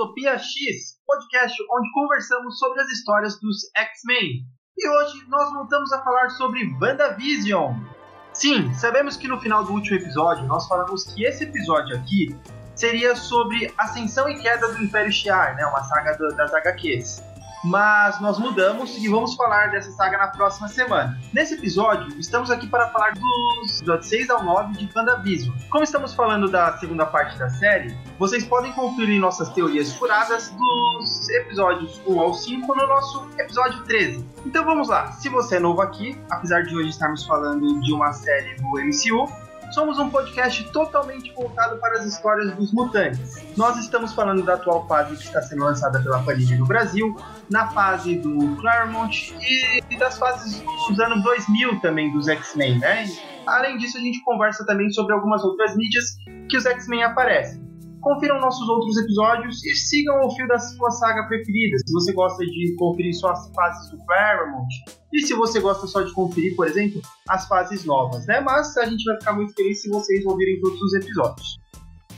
Utopia X, podcast onde conversamos sobre as histórias dos X-Men. E hoje nós voltamos a falar sobre WandaVision. Sim, sabemos que no final do último episódio nós falamos que esse episódio aqui seria sobre ascensão e queda do Império Shi'ar, né, uma saga do, das HQs mas nós mudamos e vamos falar dessa saga na próxima semana. Nesse episódio, estamos aqui para falar dos episódios 6 ao 9 de WandaVision. Como estamos falando da segunda parte da série, vocês podem conferir nossas teorias furadas dos episódios 1 ao 5 no nosso episódio 13. Então vamos lá, se você é novo aqui, apesar de hoje estarmos falando de uma série do MCU, somos um podcast totalmente voltado para as histórias dos mutantes. Nós estamos falando da atual fase que está sendo lançada pela Panini no Brasil, na fase do Claremont e das fases dos anos 2000 também dos X-Men, né? Além disso, a gente conversa também sobre algumas outras mídias que os X-Men aparecem. Confiram nossos outros episódios e sigam o fio da sua saga preferida. Se você gosta de conferir só as fases do Claremont, e se você gosta só de conferir, por exemplo, as fases novas, né? Mas a gente vai ficar muito feliz se vocês ouvirem todos os episódios.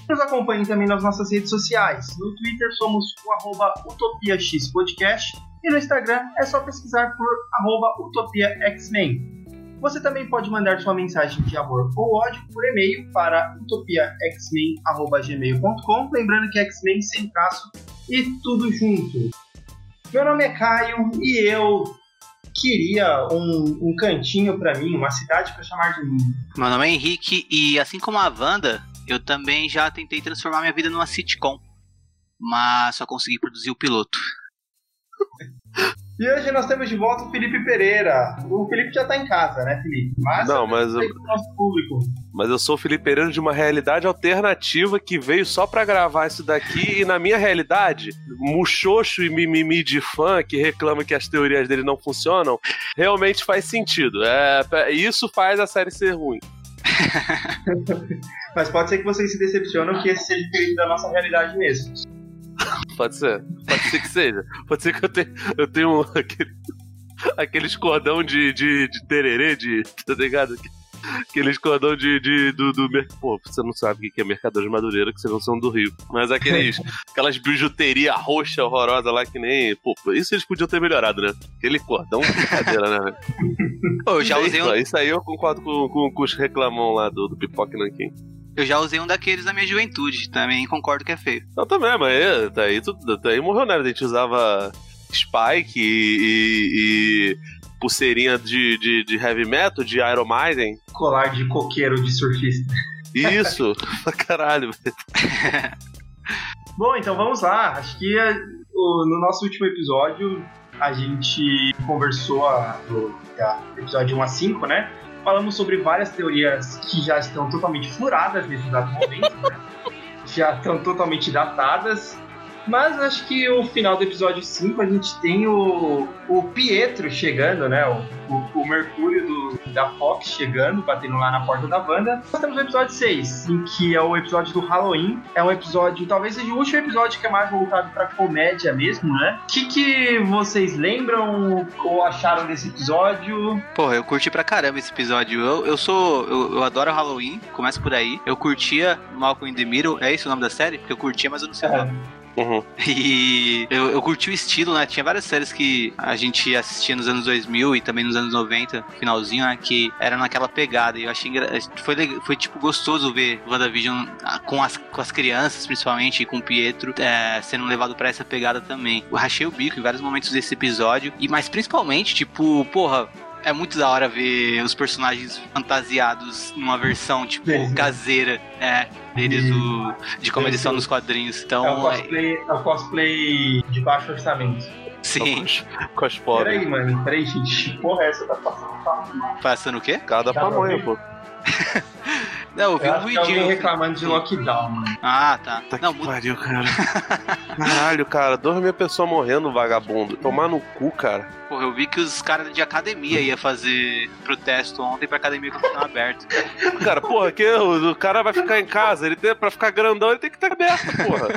Nos acompanhem também nas nossas redes sociais. No Twitter somos o arroba UtopiaXPodcast e no Instagram é só pesquisar por arroba UtopiaXmen. Você também pode mandar sua mensagem de amor ou ódio por e-mail para utopiaxmen.gmail.com Lembrando que X-Men sem traço e tudo junto. Meu nome é Caio e eu queria um, um cantinho para mim, uma cidade para chamar de mim. Meu nome é Henrique e assim como a Wanda, eu também já tentei transformar minha vida numa sitcom, mas só consegui produzir o piloto. E hoje nós temos de volta o Felipe Pereira. O Felipe já tá em casa, né, Felipe? Mas não, mas eu... nosso público. Mas eu sou o Felipe Pereira de uma realidade alternativa que veio só para gravar isso daqui e na minha realidade, muxoxo e mimimi de fã que reclama que as teorias dele não funcionam, realmente faz sentido. É, isso faz a série ser ruim. Mas pode ser que vocês se decepcionam que esse seja diferente da nossa realidade mesmo. Pode ser. Pode ser que seja. Pode ser que eu tenha, eu tenha um, aquele, aqueles cordão de, de, de tererê, de. Tá ligado? Aqueles cordão de, de, do, do. Pô, você não sabe o que é Mercador de Madureira, que vocês não são do Rio. Mas aqueles. aquelas bijuteria roxa horrorosa lá que nem. Pô, isso eles podiam ter melhorado, né? Aquele cordão, brincadeira, né? Pô, eu já usei um... Isso aí eu concordo com, com, com os reclamão lá do, do Pipoque Nanquim. Eu já usei um daqueles na minha juventude, também concordo que é feio. Eu também, mas é, daí, tudo, daí morreu, né? A gente usava Spike e, e, e pulseirinha de, de, de, heavy metal, de Iron Maiden. Colar de coqueiro de surfista. Isso, pra caralho. Bom, então vamos lá. Acho que a, o, no nosso último episódio a gente conversou a, do a, episódio 1 a 5, né? Falamos sobre várias teorias que já estão totalmente furadas nesse exato momento, né? já estão totalmente datadas. Mas acho que o final do episódio 5 a gente tem o, o Pietro chegando, né? O, o, o Mercúrio do, da Fox chegando, batendo lá na porta da Wanda. Nós temos o episódio 6, em que é o episódio do Halloween. É um episódio, talvez seja o último episódio que é mais voltado pra comédia mesmo, né? O que, que vocês lembram ou acharam desse episódio? Porra, eu curti pra caramba esse episódio. Eu, eu sou. Eu, eu adoro Halloween, começa por aí. Eu curtia Malcolm in the Middle, é esse o nome da série? Porque eu curtia, mas eu não sei o é. nome. Uhum. E eu, eu curti o estilo, né? Tinha várias séries que a gente assistia nos anos 2000 e também nos anos 90, finalzinho, né? Que era naquela pegada. E eu achei engra... foi, foi tipo gostoso ver WandaVision ah, com as, com as crianças, principalmente, e com o Pietro é, sendo levado para essa pegada também. Eu rachei o bico em vários momentos desse episódio. E mas principalmente, tipo, porra, é muito da hora ver os personagens fantasiados numa versão, tipo, caseira, é, deles do, de como eles são nos quadrinhos. Então, é o cosplay, é o cosplay de baixo orçamento. Sim. Cosplay. Peraí, mano, peraí, gente. Porra, essa tá passando. Passando o quê? Cada pamonha, pô. Não, eu vi eu um vídeo. reclamando de lockdown, mano. Ah, tá. tá não, que pariu, cara. Caralho, cara, duas mil pessoas morrendo, vagabundo. Tomar no cu, cara. Porra, eu vi que os caras de academia iam fazer protesto ontem pra academia continuar aberto. Cara, porra, que o, o, cara vai ficar em casa, ele tem, pra ficar grandão, ele tem que estar aberto, porra.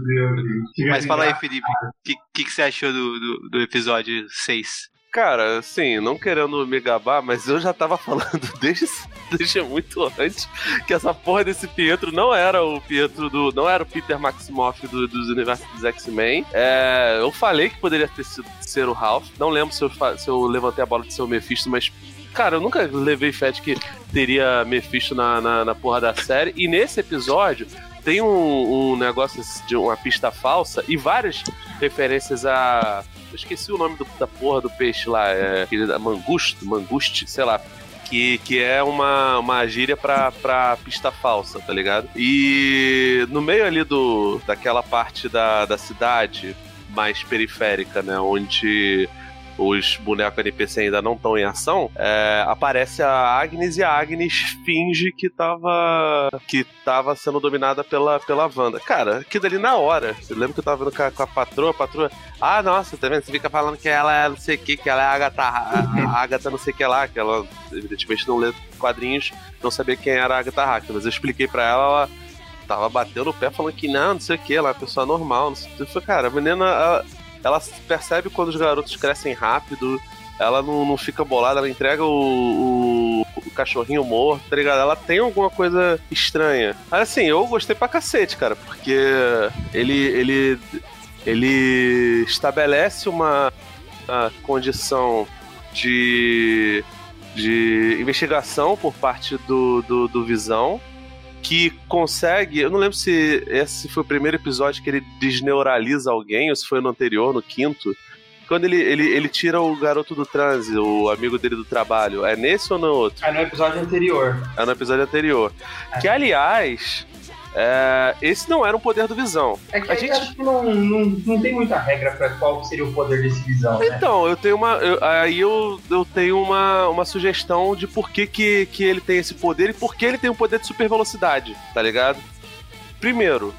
Meu Deus, Mas fala aí, Felipe, o que, que, que, você achou do, do, do episódio 6? Cara, assim, não querendo me gabar, mas eu já tava falando desde desde muito antes que essa porra desse Pietro não era o Pietro do. não era o Peter Maximoff do, dos universos dos X-Men. É, eu falei que poderia ter sido ser o Ralph. Não lembro se eu, se eu levantei a bola de ser o Mephisto, mas cara, eu nunca levei fé de que teria Mephisto na, na, na, porra da série. E nesse episódio tem um, um, negócio de uma pista falsa e várias referências a. Eu esqueci o nome do, da porra do peixe lá, é, mangusto, manguste, sei lá que, que é uma, uma gíria pra, pra pista falsa, tá ligado? E no meio ali do, daquela parte da, da cidade mais periférica, né? Onde os bonecos NPC ainda não estão em ação, é, aparece a Agnes e a Agnes finge que tava que tava sendo dominada pela, pela Wanda. Cara, aquilo ali na hora. Eu lembro que eu tava vendo com a, com a patroa, a patroa. Ah, nossa, tá vendo? Você fica falando que ela é não sei o que, que ela é a Agatha, a, a Agatha não sei o que lá, que ela evidentemente não lê quadrinhos, não sabia quem era a Agatha Harkness. Mas eu expliquei pra ela, ela tava batendo o pé falando que não, não sei o que, ela é uma pessoa normal. Não sei o que. Cara, a menina. Ela, ela percebe quando os garotos crescem rápido, ela não, não fica bolada, ela entrega o, o, o, cachorrinho morto, tá ligado? Ela tem alguma coisa estranha. Assim, eu gostei pra cacete, cara, porque ele, ele, ele estabelece uma, uma condição de, de investigação por parte do, do, do Visão que consegue. Eu não lembro se esse foi o primeiro episódio que ele desneuraliza alguém, ou se foi no anterior, no quinto. Quando ele, ele, ele tira o garoto do transe, o amigo dele do trabalho. É nesse ou no outro? É no episódio anterior. É no episódio anterior. É. Que, aliás, é, esse não era um poder do Visão. É que a gente acho que não, não, não tem muita regra para qual seria o poder desse Visão. Né? Então, eu tenho uma. Eu, aí eu, eu tenho uma, uma sugestão de por que, que, que ele tem esse poder e por que ele tem um poder de super velocidade, tá ligado? Primeiro,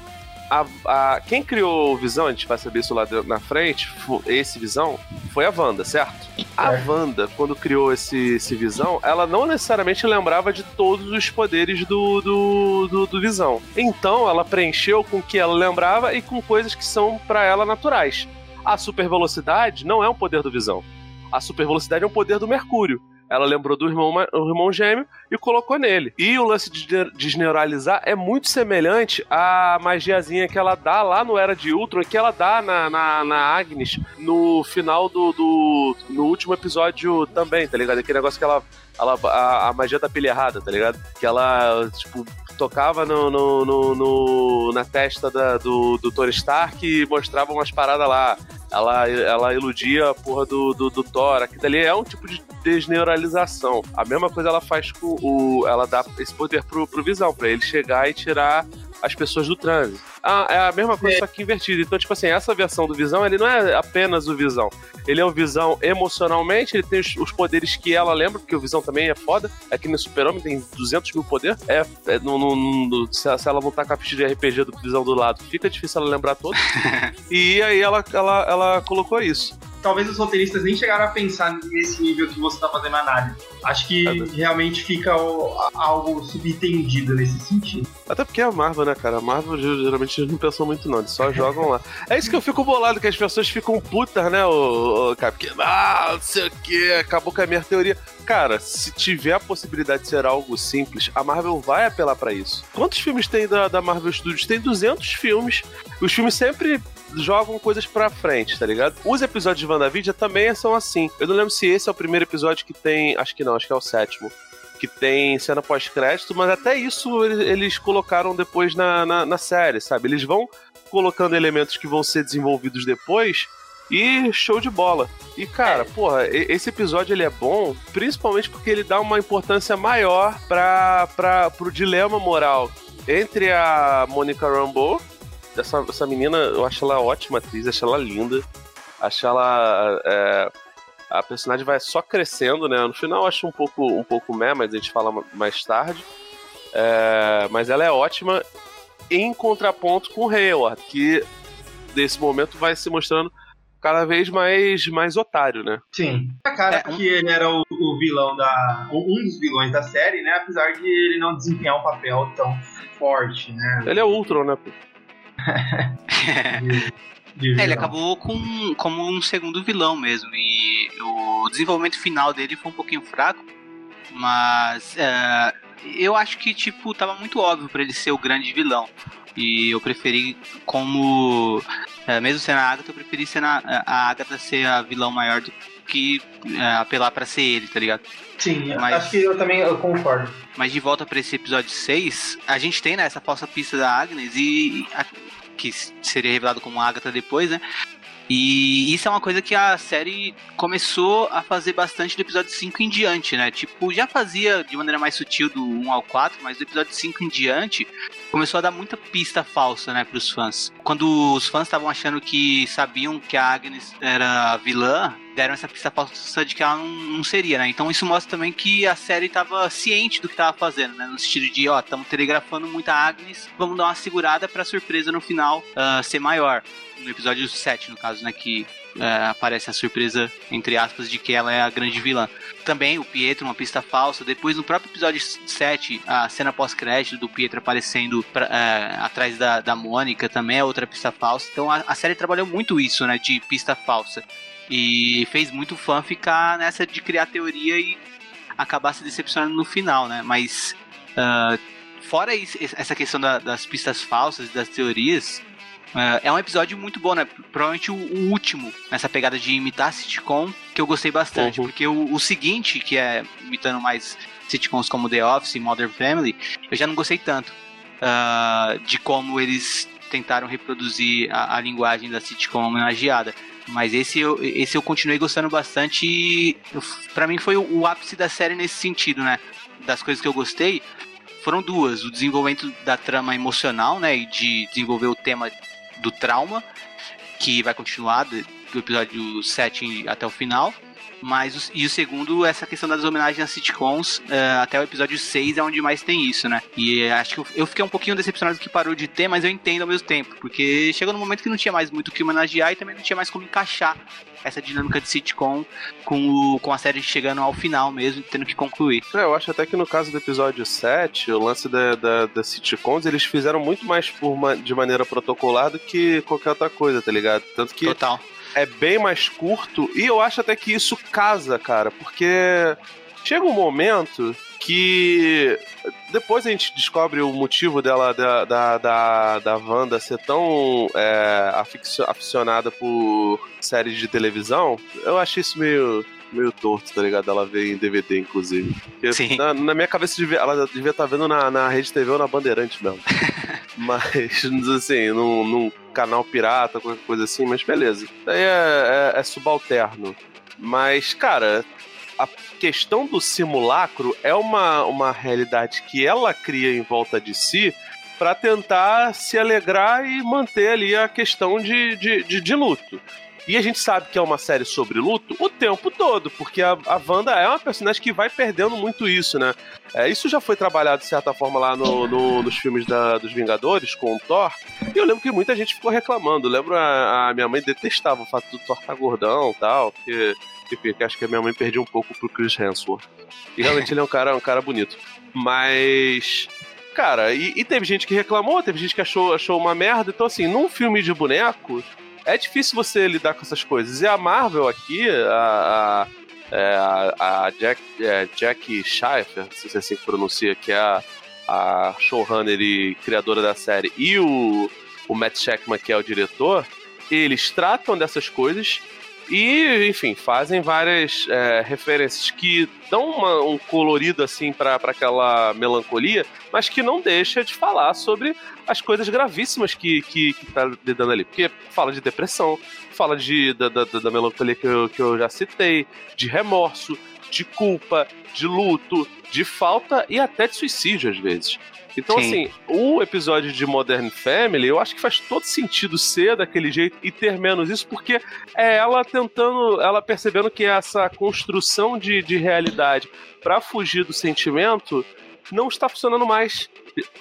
a, a, quem criou o Visão, a gente vai saber isso lá na frente, esse Visão, foi a Wanda, certo? A é. Wanda, quando criou esse, esse Visão, ela não necessariamente lembrava de todos os poderes do, do, do, do Visão. Então, ela preencheu com o que ela lembrava e com coisas que são para ela naturais. A super velocidade não é um poder do Visão. A super velocidade é um poder do Mercúrio. Ela lembrou do irmão, o irmão gêmeo e colocou nele. E o lance de desneuralizar é muito semelhante à magiazinha que ela dá lá no Era de Ultron, que ela dá na, na, na Agnes no final do, do. no último episódio também, tá ligado? Aquele negócio que ela. ela a, a magia da pilha errada, tá ligado? Que ela, tipo, tocava no, no, no, no, na testa da, do, do Stark e mostrava umas paradas lá. Ela, ela iludia a porra do, do, do Thor. Aquilo ali é um tipo de desneuralização. A mesma coisa ela faz com o. Ela dá esse poder pro, pro Visão, pra ele chegar e tirar as pessoas do trânsito. Ah, é a mesma coisa, é. só que invertido. Então, tipo assim, essa versão do Visão, ele não é apenas o Visão. Ele é o Visão emocionalmente, ele tem os, os poderes que ela lembra, porque o Visão também é foda. É que no Super-Homem tem 200 mil poder. É, é no, no, no, se, se, ela voltar com a ficha de RPG do Visão do lado, fica difícil ela lembrar todo. e aí ela, ela, ela colocou isso talvez os roteiristas nem chegaram a pensar nesse nível que você está fazendo análise. Acho que é realmente fica algo subentendido nesse sentido. Até porque é a Marvel, né, cara? A Marvel geralmente não pensam muito, não. Eles só jogam lá. É isso que eu fico bolado, que as pessoas ficam putas, né, o, o cara? Porque, ah, não sei o que, acabou com a minha teoria. Cara, se tiver a possibilidade de ser algo simples, a Marvel vai apelar para isso. Quantos filmes tem da, da Marvel Studios? Tem 200 filmes. Os filmes sempre jogam coisas pra frente, tá ligado? Os episódios de WandaVision também são assim. Eu não lembro se esse é o primeiro episódio que tem. Acho que não, acho que é o sétimo. Que tem cena pós-crédito, mas até isso eles, colocaram depois na, na, na série, sabe? Eles vão colocando elementos que vão ser desenvolvidos depois e show de bola. E cara, porra, esse episódio ele é bom, principalmente porque ele dá uma importância maior para para pro dilema moral entre a Monica Rambeau essa, essa menina, eu acho ela ótima atriz, acho ela linda. Acho ela. É, a personagem vai só crescendo, né? No final eu acho um pouco, um pouco meh, mas a gente fala mais tarde. É, mas ela é ótima em contraponto com o Hayward, que nesse momento vai se mostrando cada vez mais, mais otário, né? Sim. A cara é, que ele era o, o, vilão da. um dos vilões da série, né? Apesar de ele não desempenhar um papel tão forte, né? Ele é Ultron, né? É, ele acabou com, como um segundo vilão mesmo. E o desenvolvimento final dele foi um pouquinho fraco. Mas é, eu acho que, tipo, tava muito óbvio para ele ser o grande vilão. E eu preferi como. É, mesmo sendo a Agatha, eu preferi ser a, a Agatha ser a vilão maior do que é, apelar para ser ele, tá ligado? Sim, mas, acho que eu também eu concordo. Mas de volta para esse episódio 6, a gente tem né, essa falsa pista da Agnes e. A, que seria revelado como Agatha depois, né? E isso é uma coisa que a série começou a fazer bastante do episódio 5 em diante, né? Tipo, já fazia de maneira mais sutil do 1 ao 4, mas do episódio 5 em diante começou a dar muita pista falsa, né, pros fãs. Quando os fãs estavam achando que sabiam que a Agnes era vilã, deram essa pista falsa de que ela não, não, seria, né? Então isso mostra também que a série estava ciente do que estava fazendo, né? No sentido de, ó, estamos telegrafando muita Agnes, vamos dar uma segurada pra surpresa no final uh, ser maior no episódio 7, no caso, né? Que é, aparece a surpresa, entre aspas, de que ela é a grande vilã. Também o Pietro, uma pista falsa. Depois, no próprio episódio 7, a cena pós-crédito do Pietro aparecendo pra, é, atrás da, da Mônica também é outra pista falsa. Então a, a, série trabalhou muito isso, né? De pista falsa. E fez muito fã ficar nessa de criar teoria e acabar se decepcionando no final, né? Mas. Uh, fora isso, essa questão da, das pistas falsas, das teorias, é, é um episódio muito bom, né? Provavelmente o, o, último nessa pegada de imitar sitcom, que eu gostei bastante. Uhum. Porque o, o, seguinte, que é imitando mais sitcoms como The Office e Modern Family, eu já não gostei tanto. Uh, de como eles tentaram reproduzir a, a linguagem da sitcom homenageada. Mas esse eu, esse eu continuei gostando bastante e para mim foi o, o ápice da série nesse sentido, né? Das coisas que eu gostei foram duas: o desenvolvimento da trama emocional, né? E de desenvolver o tema do trauma, que vai continuar do, episódio 7 até o final. Mas e o segundo, essa questão das homenagens às sitcoms, uh, até o episódio 6 é onde mais tem isso, né? E uh, acho que eu, eu, fiquei um pouquinho decepcionado que parou de ter, mas eu entendo ao mesmo tempo, porque chegou num momento que não tinha mais muito o que homenagear e também não tinha mais como encaixar essa dinâmica de sitcom com, o, com a série chegando ao final mesmo, tendo que concluir. É, eu acho até que no caso do episódio 7, o lance da, da, da sitcoms, eles fizeram muito mais por de maneira protocolar do que qualquer outra coisa, tá ligado? Tanto que. Total é bem mais curto e eu acho até que isso casa, cara, porque chega um momento que depois a gente descobre o motivo dela, da, da, da, da Wanda ser tão é, aficionada por séries de televisão. Eu achei isso meio meio torto, tá ligado? Ela vê em DVD, inclusive. Porque Sim. Na, na, minha cabeça, ela devia estar tá vendo na, na Rede TV ou na Bandeirante mesmo. mas, assim, num, num, canal pirata, qualquer coisa assim, mas beleza. Daí é, é, é subalterno. Mas, cara, a questão do simulacro é uma, uma realidade que ela cria em volta de si para tentar se alegrar e manter ali a questão de, de, de, de luto. E a gente sabe que é uma série sobre luto o tempo todo, porque a, a Wanda é uma personagem que vai perdendo muito isso, né? É, isso já foi trabalhado de certa forma lá no, no, nos filmes da, dos Vingadores com o Thor. E eu lembro que muita gente ficou reclamando. Eu lembro a, a minha mãe detestava o fato do Thor estar tá gordão e tal, porque, enfim, acho que a minha mãe perdia um pouco pro Chris Hemsworth. E realmente ele é um cara, um cara bonito. Mas cara, e, e, teve gente que reclamou, teve gente que achou, achou uma merda. Então, assim, num filme de boneco, é difícil você lidar com essas coisas. E a Marvel aqui, a, a, é, a, Jack, é, Jack se é assim pronuncia, que é a, a showrunner e criadora da série, e o, o Matt Shackman, que é o diretor, eles tratam dessas coisas e, enfim, fazem várias é, referências que dão uma, um colorido assim para aquela melancolia, mas que não deixa de falar sobre as coisas gravíssimas que, que, que tá lidando ali. Porque fala de depressão, fala de, da, da, da melancolia que eu, que eu já citei, de remorso, de culpa, de luto, de falta e até de suicídio às vezes. Então, Sim. assim, o episódio de Modern Family, eu acho que faz todo sentido ser daquele jeito e ter menos isso, porque é ela tentando, ela percebendo que essa construção de, de realidade para fugir do sentimento não está funcionando mais.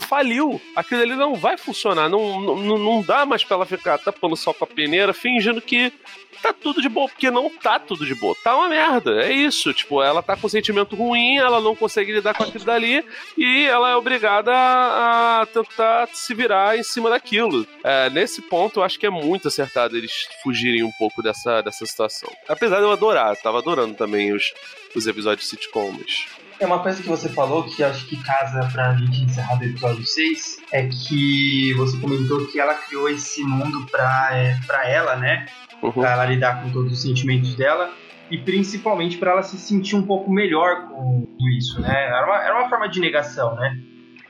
Faliu. Aquilo ali não vai funcionar. Não, não, não dá mais pra ela ficar tapando só com a peneira, fingindo que tá tudo de boa, porque não tá tudo de boa. Tá uma merda. É isso. Tipo, ela tá com sentimento ruim, ela não consegue lidar com aquilo dali e ela é obrigada a, a tentar se virar em cima daquilo. É, nesse ponto, eu acho que é muito acertado eles fugirem um pouco dessa, dessa situação. Apesar de eu adorar, tava adorando também os, os episódios sitcoms. É uma coisa que você falou que acho que casa pra gente encerrar do episódio 6 é que você comentou que ela criou esse mundo pra, é, pra ela, né? Uhum. Pra ela lidar com todos os sentimentos dela e principalmente para ela se sentir um pouco melhor com isso, né? Era uma, era uma forma de negação, né?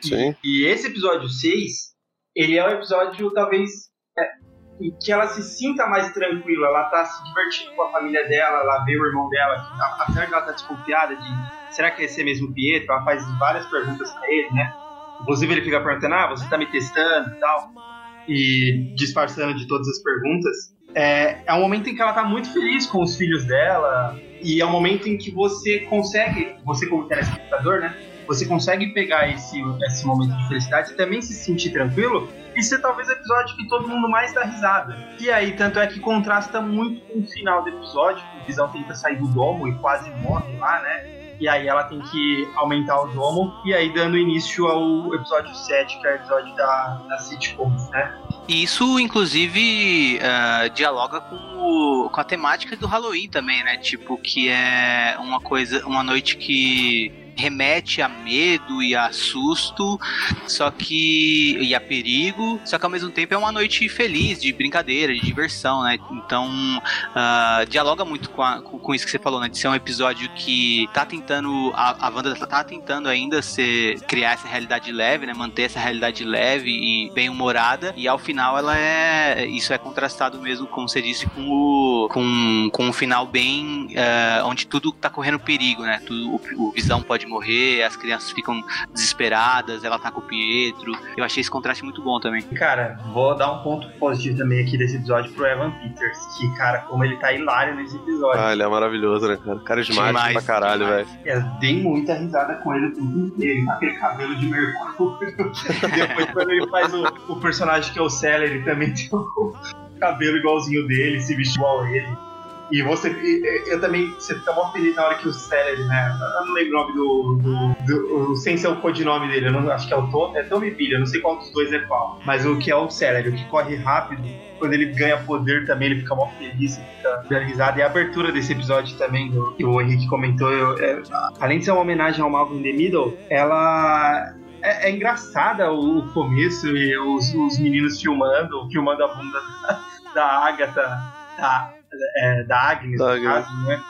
Sim. E esse episódio 6, ele é um episódio talvez é, em que ela se sinta mais tranquila, ela tá se divertindo com a família dela, ela vê o irmão dela, a- apesar de ela estar desconfiada de será que é esse mesmo Pietro, ela faz várias perguntas pra ele, né? Inclusive ele fica perguntando, ah, você tá me testando e tal, e disfarçando de todas as perguntas. É, é um momento em que ela tá muito feliz com os filhos dela, e é um momento em que você consegue, você como telespectador, né? Você consegue pegar esse, esse momento de felicidade e também se sentir tranquilo e ser talvez o episódio que todo mundo mais dá risada. E aí, tanto é que contrasta muito com o final do episódio, que o Visão tenta sair do domo e quase morre lá, né? E aí ela tem que aumentar o domo, e aí dando início ao episódio 7, que é o episódio da, da sitcoms, né? Isso, inclusive, ah, dialoga com, o- com a temática do Halloween também, né? Tipo, que é uma coisa, uma noite que remete a medo e a susto, só que e a perigo, só que ao mesmo tempo é uma noite feliz, de brincadeira, de diversão, né? Então ah, dialoga muito com, a- com, isso que você falou, né? De ser um episódio que tá tentando, a, a Wanda tá tentando ainda ser, criar essa realidade leve, né? Manter essa realidade leve e bem humorada, e ao final ela é, isso é contrastado mesmo, como você disse, com o, com, com um final bem, eh, onde tudo tá correndo perigo, né? Tudo, o, o Visão pode morrer, as crianças ficam desesperadas, ela tá com o Pietro. Eu achei esse contraste muito bom também. Cara, vou dar um ponto positivo também aqui desse episódio pro Evan Peters, que, cara, como ele tá hilário nesse episódio. Ah, ele é maravilhoso, né, cara? Carismático Demais, pra caralho, velho. Eu dei muita risada com ele o tempo inteiro, com aquele cabelo de mercúrio. Depois, quando ele faz o, o personagem que é o Seller, ele também tem o cabelo igualzinho dele, se veste igual a ele. E você, e- eu também, você fica mó feliz na hora que o Celery, né? Eu não lembro o nome do. do, do- sem ser o codinome dele, eu não, acho que é o Tom, é Tommy Billy, eu não sei qual dos dois é qual. Mas o que é o Celery, o que corre rápido, quando ele ganha poder também, ele fica mó feliz, fica risada. E a abertura desse episódio também, que o Henrique comentou, eu- é- além de ser uma homenagem ao Malcolm in the Middle, ela. É, é engraçada o, o começo e os, os meninos filmando, filmando a bunda da, da Agatha, da, é, da Agnes, Da Agnes. caso, né?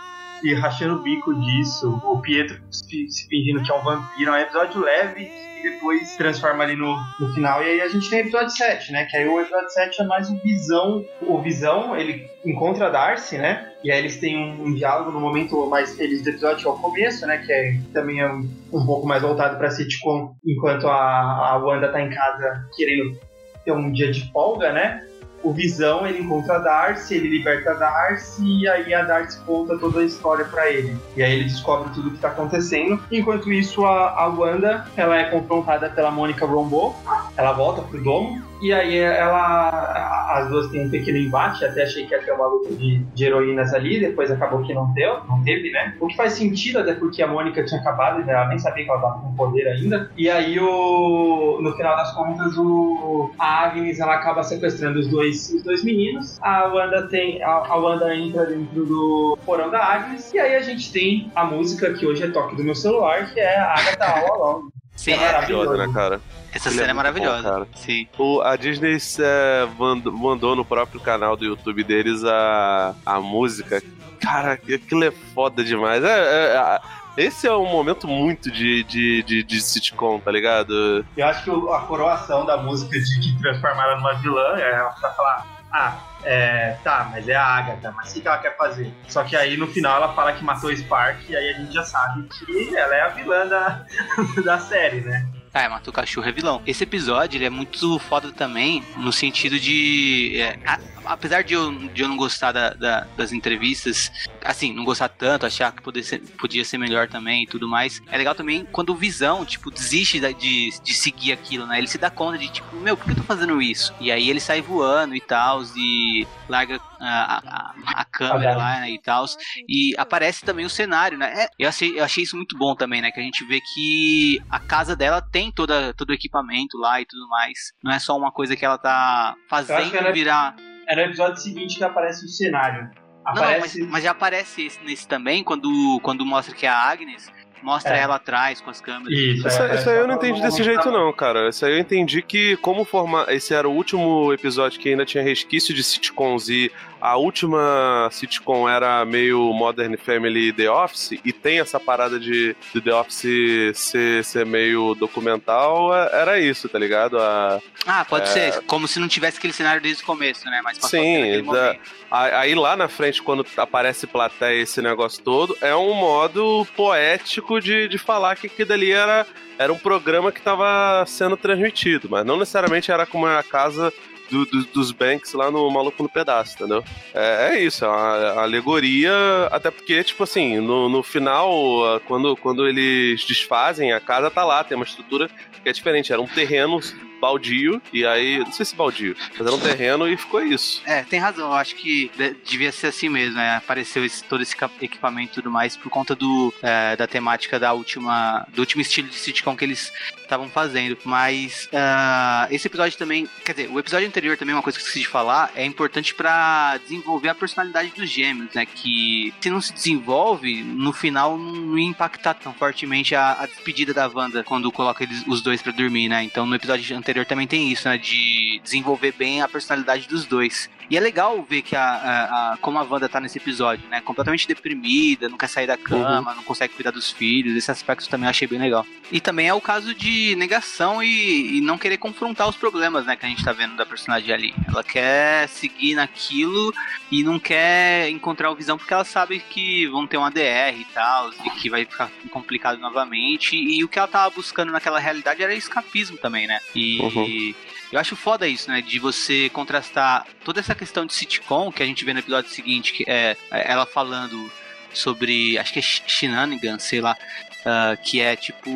E rachando o bico disso, o Pietro se, se fingindo que é um vampiro. É um episódio leve e depois se transforma ali no, no final. E aí a gente tem o episódio 7, né? Que aí o episódio 7 é mais o Visão. O Visão, ele encontra a Darcy, né? E aí eles têm um, um diálogo no momento mais feliz do episódio, que é o começo, né? Que é, também é um, um pouco mais voltado pra sitcom, enquanto a, a Wanda tá em casa querendo ter um dia de folga, né? O Visão, ele encontra a Darcy, ele liberta a Darcy e aí a Darcy conta toda a história pra ele. E aí ele descobre tudo o que tá acontecendo. Enquanto isso, a, a Wanda, ela é confrontada pela Mônica Rambeau. Ela volta pro domo e aí ela... As duas têm um pequeno embate, até achei que ia ter uma luta de, de heroínas ali, depois acabou que não deu, não teve, né? O que faz sentido, até porque a Mônica tinha acabado, né? ela nem sabia que ela tava com poder ainda. E aí, o, no final das contas, o, a Agnes ela acaba sequestrando os dois, os dois meninos. A Wanda tem. A, a Wanda entra dentro do porão da Agnes. E aí a gente tem a música que hoje é toque do meu celular, que é a Agatha All Along. Sim, É. Maravilhoso, né, cara? Essa Ele cena é é muito bom, maravilhosa. cara. Sim. O, a Disney é, mandou, mandou no próprio canal do YouTube deles a, a música. Cara, aquilo é foda demais. É, é- é- esse é um momento muito de, de, de, de sitcom, tá ligado? Eu acho que a coroação da música de que transformar ela numa vilã é ela pra falar, ah, é, tá, mas é a Agatha, mas o que que ela quer fazer? Só que aí no final ela fala que matou o Spark e aí a gente já sabe que ela é a vilã da, da série, né? Ah, é, matou o cachorro é vilão. Esse episódio ele é muito foda também, no sentido de. é, a- apesar de eu, de eu não gostar da- da- das entrevistas, assim, não gostar tanto, achar que podia ser, podia ser melhor também e tudo mais, é legal também quando o Visão, tipo, desiste da- de, de seguir aquilo, né? Ele se dá conta de, tipo, meu, por que eu tô fazendo isso? E aí ele sai voando e tal, e larga a, a, a câmera lá, né, e tal. E aparece também o cenário, né? É, eu, achei, eu achei isso muito bom também, né? Que a gente vê que a casa dela tem toda, todo o equipamento lá e tudo mais. Não é só uma coisa que ela tá fazendo ela- virar. É no episódio seguinte que aparece o cenário. Não, não, mas, Aparece. mas já aparece esse- nesse também, quando, quando mostra que é a Agnes. Mostra é. ela atrás com as câmeras. Isso, isso, é, isso aí eu não entendi desse jeito, não, cara. Isso aí eu entendi que, como formar. Esse era o último episódio que ainda tinha resquício de sitcoms e a última sitcom era meio Modern Family The Office e tem essa parada de, de The Office ser, ser meio documental, é, era isso, tá ligado? A, ah, pode é... ser. Como se não tivesse aquele cenário desde o começo, né? Mas Sim, da, aí lá na frente, quando aparece plateia esse negócio todo, é um modo poético de, de falar que aquilo dali era, era um programa que estava sendo transmitido, mas não necessariamente era como a casa do, do, dos Banks lá no Maluco no Pedaço, entendeu? É, é isso, é uma alegoria, até porque, tipo assim, no, no final, quando, quando eles desfazem, a casa tá lá, tem uma estrutura que é diferente, era um terreno baldio, e aí, não sei se baldio, mas era um terreno e ficou isso. É, tem razão, eu acho que devia ser assim mesmo, né? Apareceu esse, todo esse equipamento e tudo mais por conta do, é, da temática da última, do último estilo de sitcom que eles estavam fazendo. Mas uh, esse episódio também, quer dizer, o episódio anterior também, uma coisa que eu esqueci de falar, é importante para desenvolver a personalidade dos gêmeos, né? Que se não se desenvolve, no final não ia impactar tão fortemente a, a despedida da Wanda quando coloca eles, os dois para dormir, né? Então no episódio anterior também tem isso, né? De desenvolver bem a personalidade dos dois. E é legal ver que a, a, a, como a Wanda tá nesse episódio, né? Completamente deprimida, não quer sair da cama, uhum. não consegue cuidar dos filhos. Esse aspecto também eu achei bem legal. E também é o caso de negação e, e, não querer confrontar os problemas, né? Que a gente tá vendo da personagem ali. Ela quer seguir naquilo e não quer encontrar o visão porque ela sabe que vão ter um ADR e tal, e que vai ficar complicado novamente. E o que ela tava buscando naquela realidade era escapismo também, né? E. Uhum. Eu acho foda isso, né? De você contrastar toda essa questão de sitcom que a gente vê no episódio seguinte, que é, é ela falando sobre. Acho que é shenanigans, sei lá. Uh, que é tipo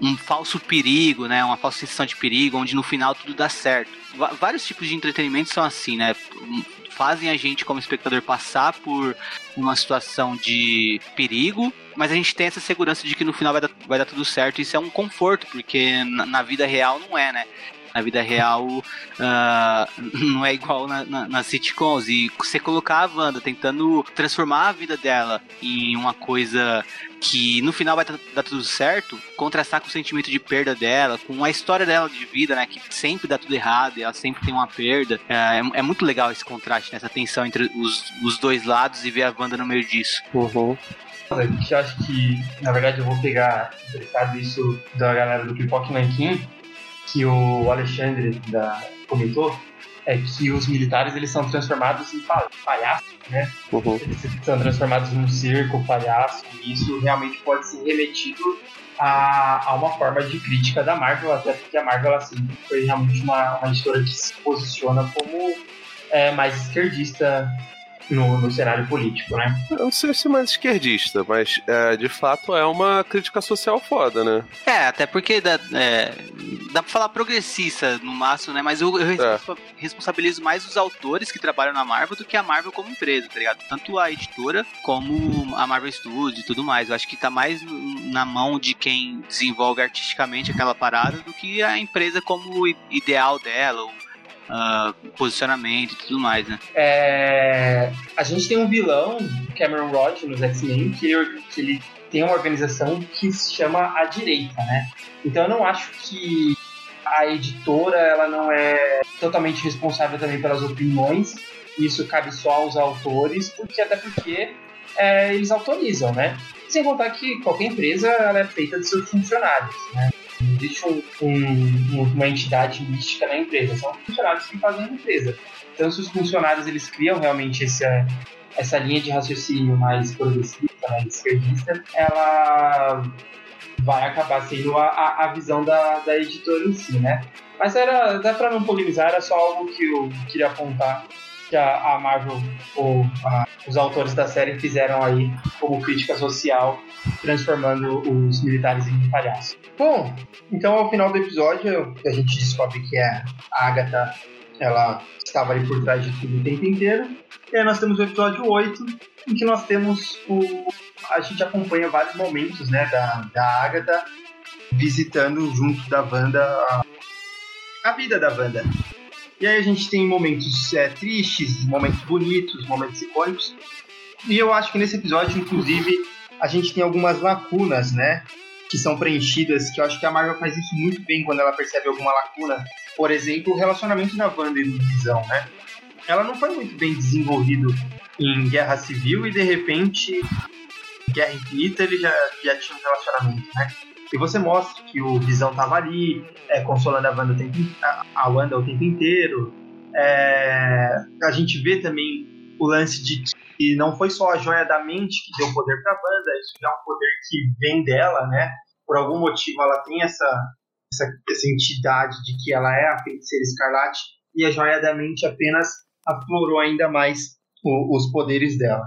um falso perigo, né? Uma falsa sensação de perigo, onde no final tudo dá certo. V vários tipos de entretenimento são assim, né? Fazem a gente, como espectador, passar por uma situação de perigo, mas a gente tem essa segurança de que no final vai dar, vai dar tudo certo. Isso é um conforto, porque na, na vida real não é, né? Na vida real uh, não é igual na, na, nas sitcoms. E você colocar a Wanda tentando transformar a vida dela em uma coisa que no final vai dar tudo certo, contrastar com o sentimento de perda dela, com a história dela de vida, né, que sempre dá tudo errado e ela sempre tem uma perda. É, é, é muito legal esse contraste, né, essa tensão entre os, os dois lados e ver a Wanda no meio disso. Uhum. Eu acho que, na verdade, eu vou pegar emprestado isso da galera do Pipoque Nankin, que o Alexandre da, comentou é que os militares eles são transformados em palhaços, né? Uhum. Eles são transformados num circo, palhaço, e isso realmente pode ser remetido a, a uma forma de crítica da Marvel, até porque a Marvel assim, foi realmente uma, uma editora que se posiciona como é, mais esquerdista no, no cenário político, né? Eu não sei se mais esquerdista, mas é, de fato é uma crítica social foda, né? É, até porque dá, é, dá pra falar progressista no máximo, né? Mas eu, eu é. responsabilizo mais os autores que trabalham na Marvel do que a Marvel como empresa, tá ligado? Tanto a editora como a Marvel Studios e tudo mais. Eu acho que tá mais na mão de quem desenvolve artisticamente aquela parada do que a empresa como ideal dela, ou uh, posicionamento e tudo mais, né? É, a gente tem um vilão, Cameron Rod, nos X-Men, que, ele, que ele tem uma organização que se chama A Direita, né? Então eu não acho que a editora ela não é totalmente responsável também pelas opiniões. Isso cabe só aos autores, porque até porque é, eles autorizam, né? Sem contar que qualquer empresa ela é feita de seus funcionários, né? Não existe um, um, uma entidade mística na empresa, são funcionários que fazem a empresa. Então, se os funcionários eles criam realmente essa, essa linha de raciocínio mais progressista, mais esquerdista, ela vai acabar sendo a, a, a visão da, da editora em si, né? Mas era, até para não polemizar, era só algo que eu queria apontar que a, a Marvel ou a, os autores da série fizeram aí como crítica social, transformando os militares em palhaços. Bom, então ao final do episódio a gente descobre que a Agatha ela estava ali por trás de tudo o tempo inteiro. E aí nós temos o episódio 8, em que nós temos o. A gente acompanha vários momentos né, da, da Agatha visitando junto da Wanda a, a vida da Wanda. E aí a gente tem momentos é, tristes, momentos bonitos, momentos icônicos. E eu acho que nesse episódio, inclusive, a gente tem algumas lacunas, né? Que são preenchidas, que eu acho que a Marvel faz isso muito bem quando ela percebe alguma lacuna. Por exemplo, o relacionamento da Wanda e do Visão, né? Ela não foi muito bem desenvolvido em Guerra Civil e de repente, Guerra Infinita, ele já, já tinha um relacionamento, né? E você mostra que o Visão tava ali, é, consolando a Wanda o tempo, a Wanda o tempo inteiro. É, a gente vê também o lance de que não foi só a joia da mente que deu poder para a Wanda, isso já é um poder que vem dela, né? Por algum motivo ela tem essa, essa, essa entidade de que ela é a feiticeira escarlate e a joia da mente apenas aflorou ainda mais o, os poderes dela.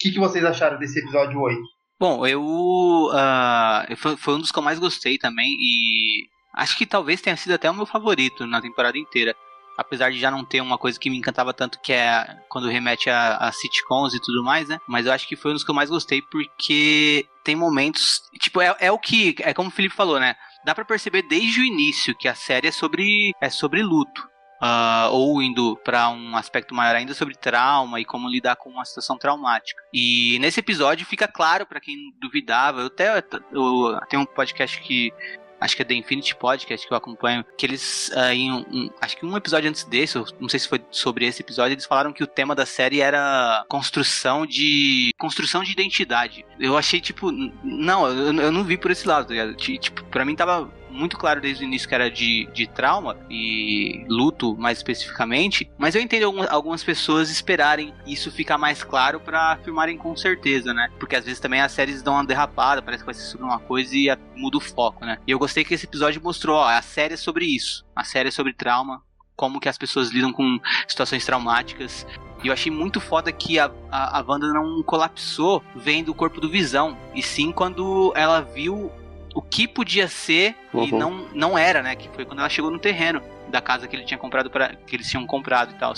Que, que vocês acharam desse episódio 8? Bom, eu. Uh, foi, foi, um dos que eu mais gostei também e acho que talvez tenha sido até o meu favorito na temporada inteira. Apesar de já não ter uma coisa que me encantava tanto, que é quando remete a, a sitcoms e tudo mais, né? Mas eu acho que foi um dos que eu mais gostei porque tem momentos. Tipo, é, é o que. É como o Felipe falou, né? Dá para perceber desde o início que a série é sobre, é sobre luto uh, ou indo para um aspecto maior ainda sobre trauma e como lidar com uma situação traumática. E nesse episódio fica claro para quem duvidava. Eu até eu, tem um podcast que acho que é The Infinity Podcast que eu acompanho, que eles, uh, em um, um, acho que um episódio antes desse, não sei se foi sobre esse episódio, eles falaram que o tema da série era construção de construção de identidade. Eu achei, tipo, não, eu, eu não vi por esse lado, tá ligado? Tipo, pra mim tava muito claro desde o início que era de, de trauma e luto, mais especificamente, mas eu entendo algumas pessoas esperarem isso ficar mais claro para afirmarem com certeza, né? Porque às vezes também as séries dão uma derrapada, parece que vai ser sobre uma coisa e muda o foco, né? E eu gostei que esse episódio mostrou, ó, a série é sobre isso, a série é sobre trauma, como que as pessoas lidam com situações traumáticas. E eu achei muito foda que a, a, a Wanda não colapsou vendo o corpo do Visão. E sim quando ela viu o que podia ser uhum. e não, não era, né? Que foi quando ela chegou no terreno da casa que ele tinha comprado para que eles tinham comprado e tal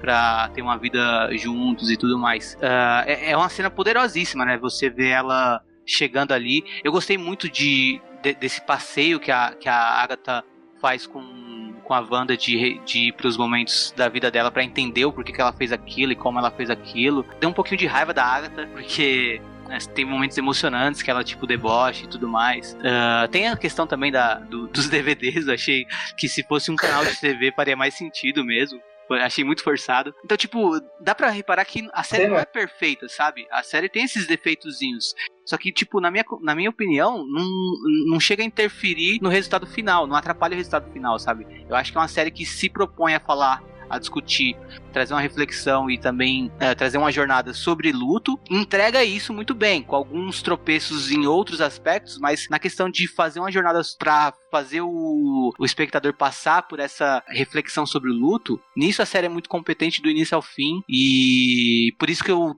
para ter uma vida juntos e tudo mais. Uh, é, é, uma cena poderosíssima, né? Você vê ela chegando ali. Eu gostei muito de, de desse passeio que a, que a Agatha faz com, com a Wanda de, de ir pros momentos da vida dela para entender o porquê que ela fez aquilo e como ela fez aquilo. Deu um pouquinho de raiva da Agatha, porque? Tem momentos emocionantes que ela, tipo, deboche e tudo mais. Uh, tem a questão também da, do, dos DVDs. Eu achei que se fosse um canal de TV faria mais sentido mesmo. Achei muito forçado. Então, tipo, dá pra reparar que a série Sim, não é perfeita, sabe? A série tem esses defeitozinhos. Só que, tipo, na minha, na minha opinião, não, não chega a interferir no resultado final, não atrapalha o resultado final, sabe? Eu acho que é uma série que se propõe a falar a discutir, trazer uma reflexão e também é, trazer uma jornada sobre luto, entrega isso muito bem, com alguns tropeços em outros aspectos, mas na questão de fazer uma jornada para fazer o, o espectador passar por essa reflexão sobre o luto, nisso a série é muito competente do início ao fim e por isso que eu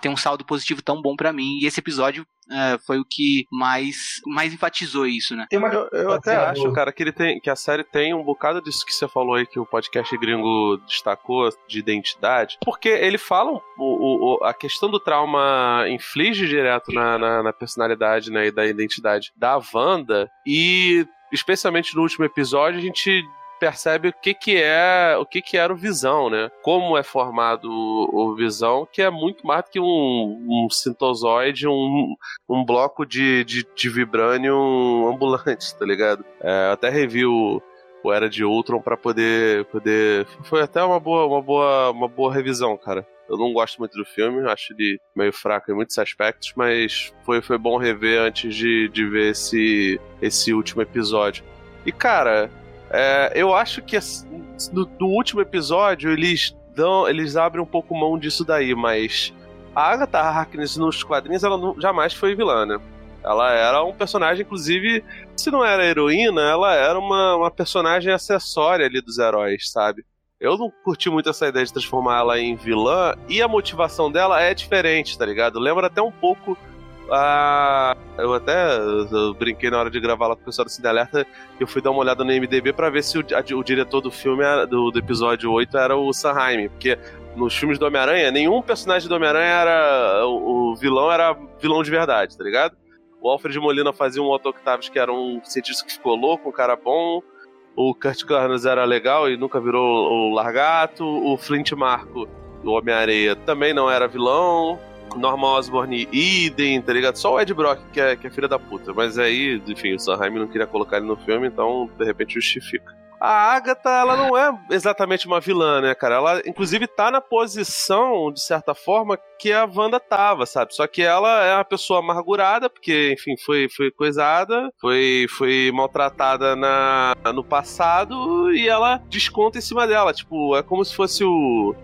tenho um saldo positivo tão bom para mim. E esse episódio é, foi o que mais, mais enfatizou isso, né? eu, eu até acho, cara, que ele tem que a série tem um bocado disso que você falou aí que o podcast gringo destacou de identidade, porque ele fala o, o, a questão do trauma inflige direto na, na, na personalidade né, e da identidade da Wanda e especialmente no último episódio a gente percebe o que que é o que que era o Visão, né? Como é formado o, o Visão, que é muito mais do que um, um sintozoide, um, um bloco de, de, de vibranium ambulante, tá ligado? É, eu até revi o, Era de Ultron para poder poder foi até uma boa uma boa uma boa revisão, cara. Eu não gosto muito do filme, acho ele meio fraco em muitos aspectos, mas foi, foi bom rever antes de, de ver esse, esse último episódio. E, cara, é, eu acho que no, no, último episódio eles dão, eles abrem um pouco mão disso daí, mas a Agatha Harkness nos quadrinhos ela não, jamais foi vilã, né? Ela era um personagem, inclusive, se não era heroína, ela era uma, uma personagem acessória ali dos heróis, sabe? Eu não curti muito essa ideia de transformar ela em vilã, e a motivação dela é diferente, tá ligado? Lembra até um pouco ah, eu até eu brinquei na hora de gravar lá com o pessoal do Cine Alerta. Eu fui dar uma olhada no MDB para ver se o, a, o, diretor do filme, do, do, episódio 8, era o Sanheim. Porque nos filmes do Homem-Aranha, nenhum personagem do Homem-Aranha era. O, o, vilão era vilão de verdade, tá ligado? O Alfred Molina fazia um Otto Octavius que era um cientista que ficou louco, um cara bom. O Kurt Carnes era legal e nunca virou o Largato. O Flint Marco, o Homem-Areia, também não era vilão. Norma Osborn idem, tá ligado? Só o Ed Brock, que é, que é filha da puta. Mas aí, enfim, o Sam Raimi não queria colocar ele no filme, então de repente justifica. A Agatha, ela não é exatamente uma vilã, né, cara? Ela, inclusive, tá na posição, de certa forma, que a Wanda tava, sabe? Só que ela é uma pessoa amargurada, porque, enfim, foi, foi coisada, foi, foi maltratada na, no passado, e ela desconta em cima dela. Tipo, é como se fosse o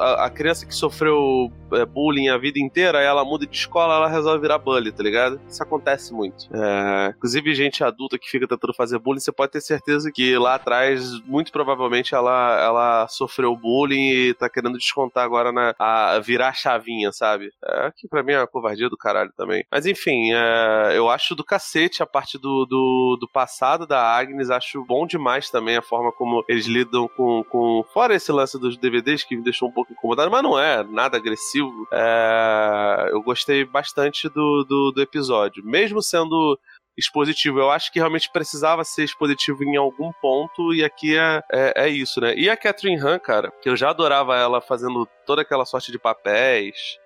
a, a, criança que sofreu é, bullying a vida inteira, ela muda de escola, ela resolve virar bully, tá ligado? Isso acontece muito. É, inclusive, gente adulta que fica tentando fazer bullying, você pode ter certeza que lá atrás, muito provavelmente, ela, ela sofreu bullying e tá querendo descontar agora na a, virar chavinha, sabe? É, que pra mim é uma covardia do caralho também. Mas enfim, é, eu acho do cacete a parte do, do, do, passado da Agnes, acho bom demais também a forma como eles lidam com, com. Fora esse lance dos DVDs que me deixou um pouco incomodado, mas não é nada agressivo. É, eu gostei bastante do, do, do episódio. Mesmo sendo expositivo. Eu acho que realmente precisava ser expositivo em algum ponto, e aqui é, é, é, isso, né? E a Catherine Han, cara, que eu já adorava ela fazendo toda aquela sorte de papéis.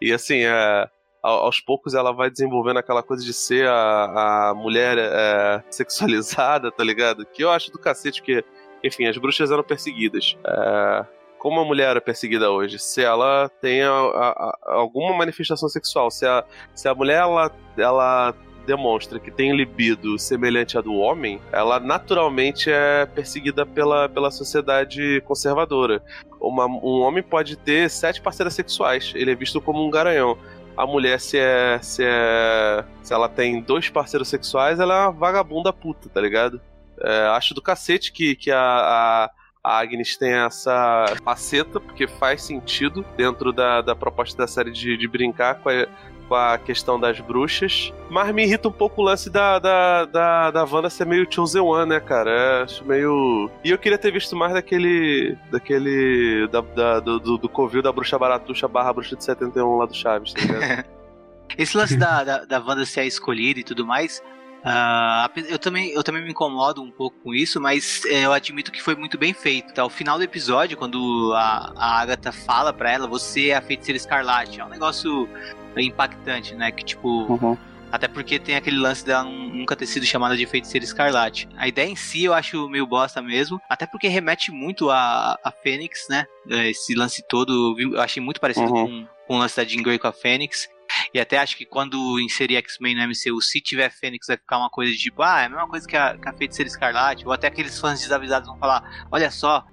E assim, é, aos poucos ela vai desenvolvendo aquela coisa de ser a, a mulher é, sexualizada, tá ligado? Que eu acho do cacete, porque, enfim, as bruxas eram perseguidas. É, como a mulher é perseguida hoje, se ela tem a, a, a, alguma manifestação sexual, se a, se a mulher ela, ela demonstra que tem libido semelhante à do homem, ela naturalmente é perseguida pela, pela sociedade conservadora. Uma, um homem pode ter sete parceiras sexuais, ele é visto como um garanhão. A mulher, se é, se é. Se ela tem dois parceiros sexuais, ela é uma vagabunda puta, tá ligado? É, acho do cacete que, que a, a a Agnes tem essa faceta, porque faz sentido dentro da, da proposta da série de, de brincar com a, com a questão das bruxas. Mas me irrita um pouco o lance da, da, da, da Wanda ser meio Chosen One, né, cara? É, acho meio. E eu queria ter visto mais daquele. daquele. Da, da, do, do, do Covil da Bruxa Baratuxa barra Bruxa de 71 lá do Chaves, tá ligado? Esse lance da, da, da Wanda ser a escolhida e tudo mais, Uh, eu, também, eu também me incomodo um pouco com isso, mas é, eu admito que foi muito bem feito. Então, ao final do episódio, quando a, a Agatha fala pra ela, você é a feiticeira escarlate, é um negócio impactante, né? Que tipo. Uhum. Até porque tem aquele lance dela nunca ter sido chamada de feiticeira escarlate. A ideia em si eu acho meio bosta mesmo. Até porque remete muito a, a Fênix, né? Esse lance todo eu achei muito parecido uhum. com, com o lance da Jean Grey com a Fênix. E até acho que quando inserir X-Men no MCU, se tiver Fênix, vai ficar uma coisa de tipo, ah, é a mesma coisa que a, que a Feiticeira Escarlate. Ou até aqueles fãs desavisados vão falar, olha só,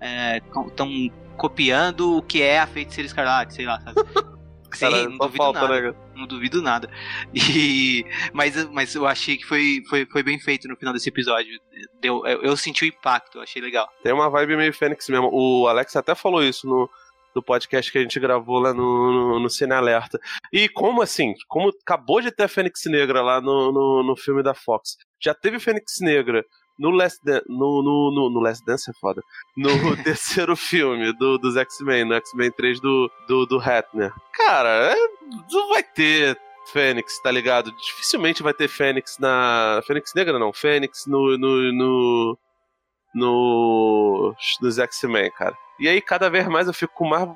estão é, copiando o que é a Feiticeira Escarlate, sei lá, sabe? Sim, Cara, não duvido falta, nada. Né? Não duvido nada. E, mas, mas eu achei que foi, foi, foi bem feito no final desse episódio. Deu, eu, eu senti o impacto, achei legal. Tem uma vibe meio Fênix mesmo. O Alex até falou isso no, do podcast que a gente gravou lá no, no, no Cine Alerta. E como assim? Como acabou de ter a Fênix Negra lá no, no, no filme da Fox. Já teve Fênix Negra no Last, Dan no, no, no, no Last Dance é foda. No terceiro filme do, dos X-Men, no X-Men 3 do, do, do Hatner. Cara, é, não vai ter Fênix, tá ligado? Dificilmente vai ter Fênix na. Fênix Negra não, Fênix no. no, no, no nos X-Men, cara. E aí, cada vez mais eu fico com mais,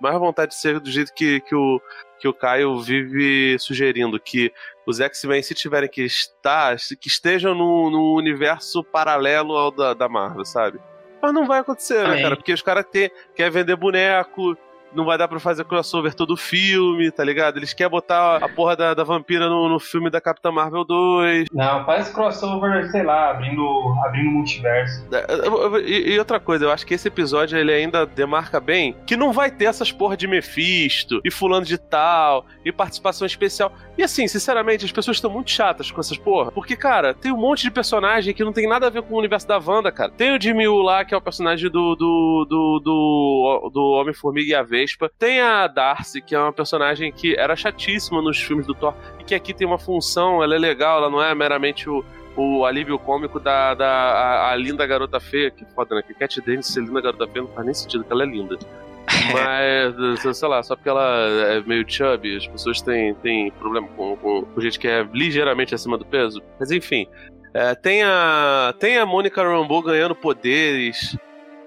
mais vontade de ser do jeito que, que, o, que o Caio vive sugerindo, que os X-Men, se tiverem que estar, que estejam no, no universo paralelo ao da, da Marvel, sabe? Mas não vai acontecer, né, cara? Porque os caras querem vender boneco, não vai dar pra fazer crossover todo o filme, tá ligado? Eles querem botar a porra da, da vampira no, no filme da Capitã Marvel 2. Não, faz crossover, sei lá, abrindo, abrindo multiverso. É, e, e, outra coisa, eu acho que esse episódio ele ainda demarca bem que não vai ter essas porra de Mephisto e fulano de tal e participação especial. E assim, sinceramente, as pessoas estão muito chatas com essas porra. Porque, cara, tem um monte de personagem que não tem nada a ver com o universo da Wanda, cara. Tem o Jimmy Woo lá, que é o personagem do, do, do, do, do Homem-Formiga e a Vespa. Tem a Darcy, que é uma personagem que era chatíssima nos filmes do Thor. E que aqui tem uma função, ela é legal, ela não é meramente o, o alívio cômico da, da a, a linda garota feia. Que foda, né? Que Cat Dennis ser linda garota feia não faz nem sentido, que ela é linda. Mas, sei lá, só porque ela é meio chubby, as pessoas têm, têm problema com, com, com gente que é ligeiramente acima do peso. Mas enfim, é, tem a tem a Mônica Rambeau ganhando poderes.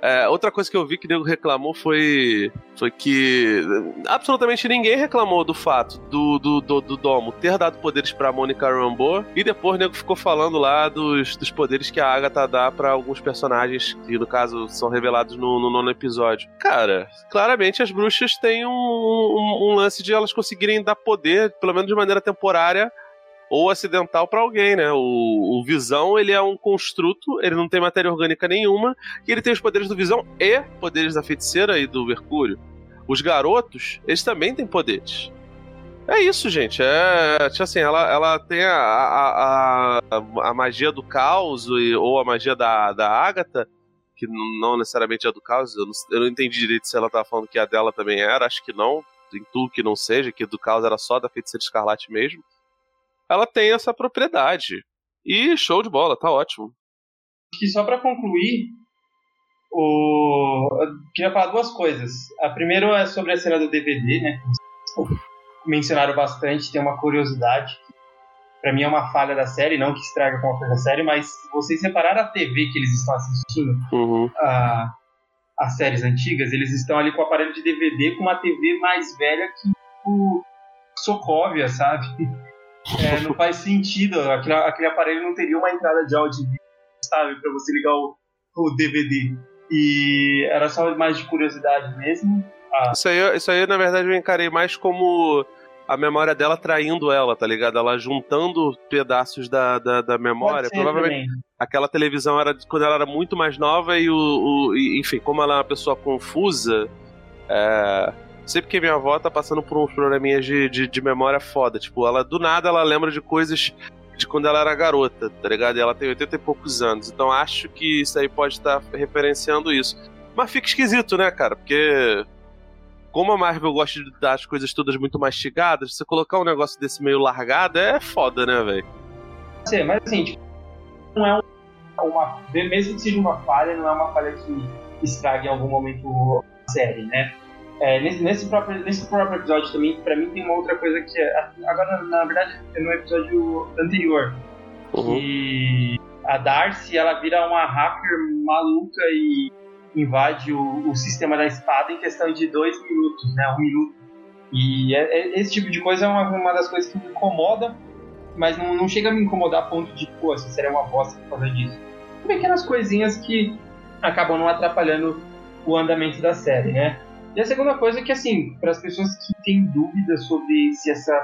É, outra coisa que eu vi que nego reclamou foi, foi que absolutamente ninguém reclamou do fato do, do, do, do Domo ter dado poderes pra Mônica Rambeau e depois o nego ficou falando lá dos, dos poderes que a Agatha dá para alguns personagens que, no caso, são revelados no, no nono episódio. Cara, claramente as bruxas têm um, um, um lance de elas conseguirem dar poder, pelo menos de maneira temporária, ou acidental para alguém, né? O, o, Visão, ele é um construto, ele não tem matéria orgânica nenhuma, e ele tem os poderes do Visão e poderes da feiticeira e do Mercúrio. Os garotos, eles também têm poderes. É isso, gente. É, tipo assim, ela, ela tem a, a, a, a magia do caos ou a magia da, da Agatha, que não necessariamente é do caos. Eu não, eu não entendi direito se ela tava falando que a dela também era, acho que não. Intuo que não seja, que do caos era só da feiticeira escarlate mesmo ela tem essa propriedade. E show de bola, tá ótimo. Que só para concluir, o... eu queria falar duas coisas. A primeira é sobre a cena do DVD, né? Mencionaram bastante, tem uma curiosidade. Para mim é uma falha da série, não que estraga com a coisa da série, mas se vocês separaram a TV que eles estão assistindo, uhum. a, as séries antigas, eles estão ali com o aparelho de DVD com uma TV mais velha que o Sokovia, sabe? É, não faz sentido. Aquele, aquele, aparelho não teria uma entrada de áudio, sabe, para você ligar o, o, DVD. E era só mais de curiosidade mesmo. Ah. Isso, aí, isso aí, na verdade, eu encarei mais como a memória dela traindo ela, tá ligado? Ela juntando pedaços da, da, da memória. Provavelmente também. aquela televisão era quando ela era muito mais nova e o, o e, enfim, como ela é uma pessoa confusa, é, Sempre que minha avó tá passando por uns probleminhas de, de, de, memória foda. Tipo, ela do nada ela lembra de coisas de quando ela era garota, tá ligado? E ela tem 80 e poucos anos. Então acho que isso aí pode estar referenciando isso. Mas fica esquisito, né, cara? Porque. Como a Marvel gosta de dar as coisas todas muito mastigadas, você colocar um negócio desse meio largado é foda, né, velho? Sim, mas assim, tipo, não é uma. Mesmo que seja uma falha, não é uma falha que estrague em algum momento a série, né? É, nesse, nesse, próprio, nesse próprio episódio também, pra mim tem uma outra coisa que é, agora na verdade é no episódio anterior uhum. que a Darcy ela vira uma hacker maluca e invade o, o, sistema da espada em questão de dois minutos, né, um minuto. E é, é, esse tipo de coisa é uma, uma das coisas que me incomoda, mas não, não chega a me incomodar a ponto de, pô, essa série é uma bosta por causa disso. Pequenas coisinhas que acabam não atrapalhando o andamento da série, né? E a segunda coisa é que, assim, para as pessoas que têm dúvidas sobre se essa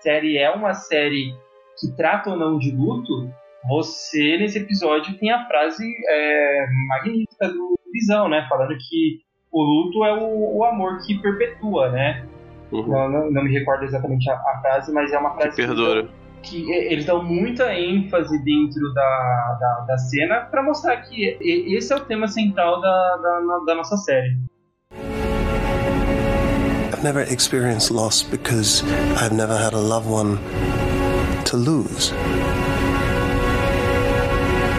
série é uma série que trata ou não de luto, você, nesse episódio, tem a frase é, magnífica do Visão, né? Falando que o luto é o, o amor que perpetua, né? Uhum. Não, não, não, me recordo exatamente a, a, frase, mas é uma frase que, perdura. que, que eles dão muita ênfase dentro da, da, da cena para mostrar que esse é o tema central da, da, da nossa série. I've never experienced loss because I've never had a loved one to lose.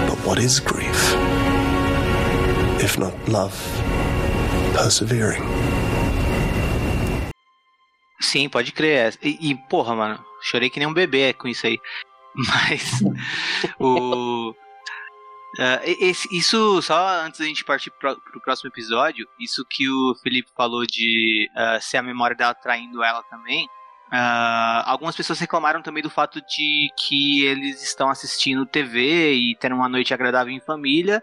But what is grief? If not love persevering? Sim, pode crer. E, e, porra, mano, chorei que nem um bebê com isso aí. Mas o Uh, esse, isso, só antes da gente partir pro, pro próximo episódio, isso que o Felipe falou de uh, ser a memória dela traindo ela também. Uh, algumas pessoas reclamaram também do fato de que eles estão assistindo TV e tendo uma noite agradável em família.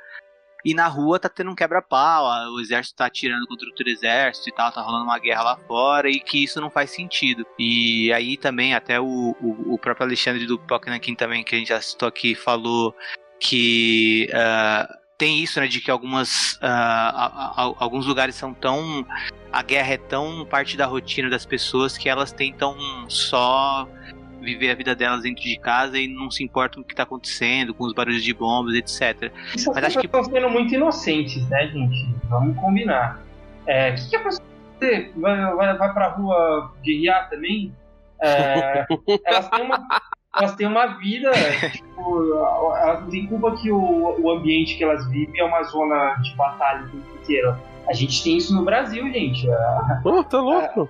E na rua tá tendo um quebra-pau, o exército tá atirando contra outro exército e tal, tá rolando uma guerra lá fora, e que isso não faz sentido. E aí também, até o, o, o próprio Alexandre do Pokémon também, que a gente já citou aqui, falou que uh, tem isso, né, de que algumas, uh, a, a, alguns lugares são tão. A guerra é tão parte da rotina das pessoas que elas tentam só viver a vida delas dentro de casa e não se importam com o que está acontecendo, com os barulhos de bombas, etc. Essas Mas acho que estão sendo muito inocentes, né, gente? Vamos combinar. É, o que, que a pessoa vai, vai, vai pra rua guerrear também? É, elas têm uma elas têm uma vida, tipo, elas não têm culpa que o, o ambiente que elas vivem é uma zona de batalha inteira. A gente tem isso no Brasil, gente. Pô, tá louco.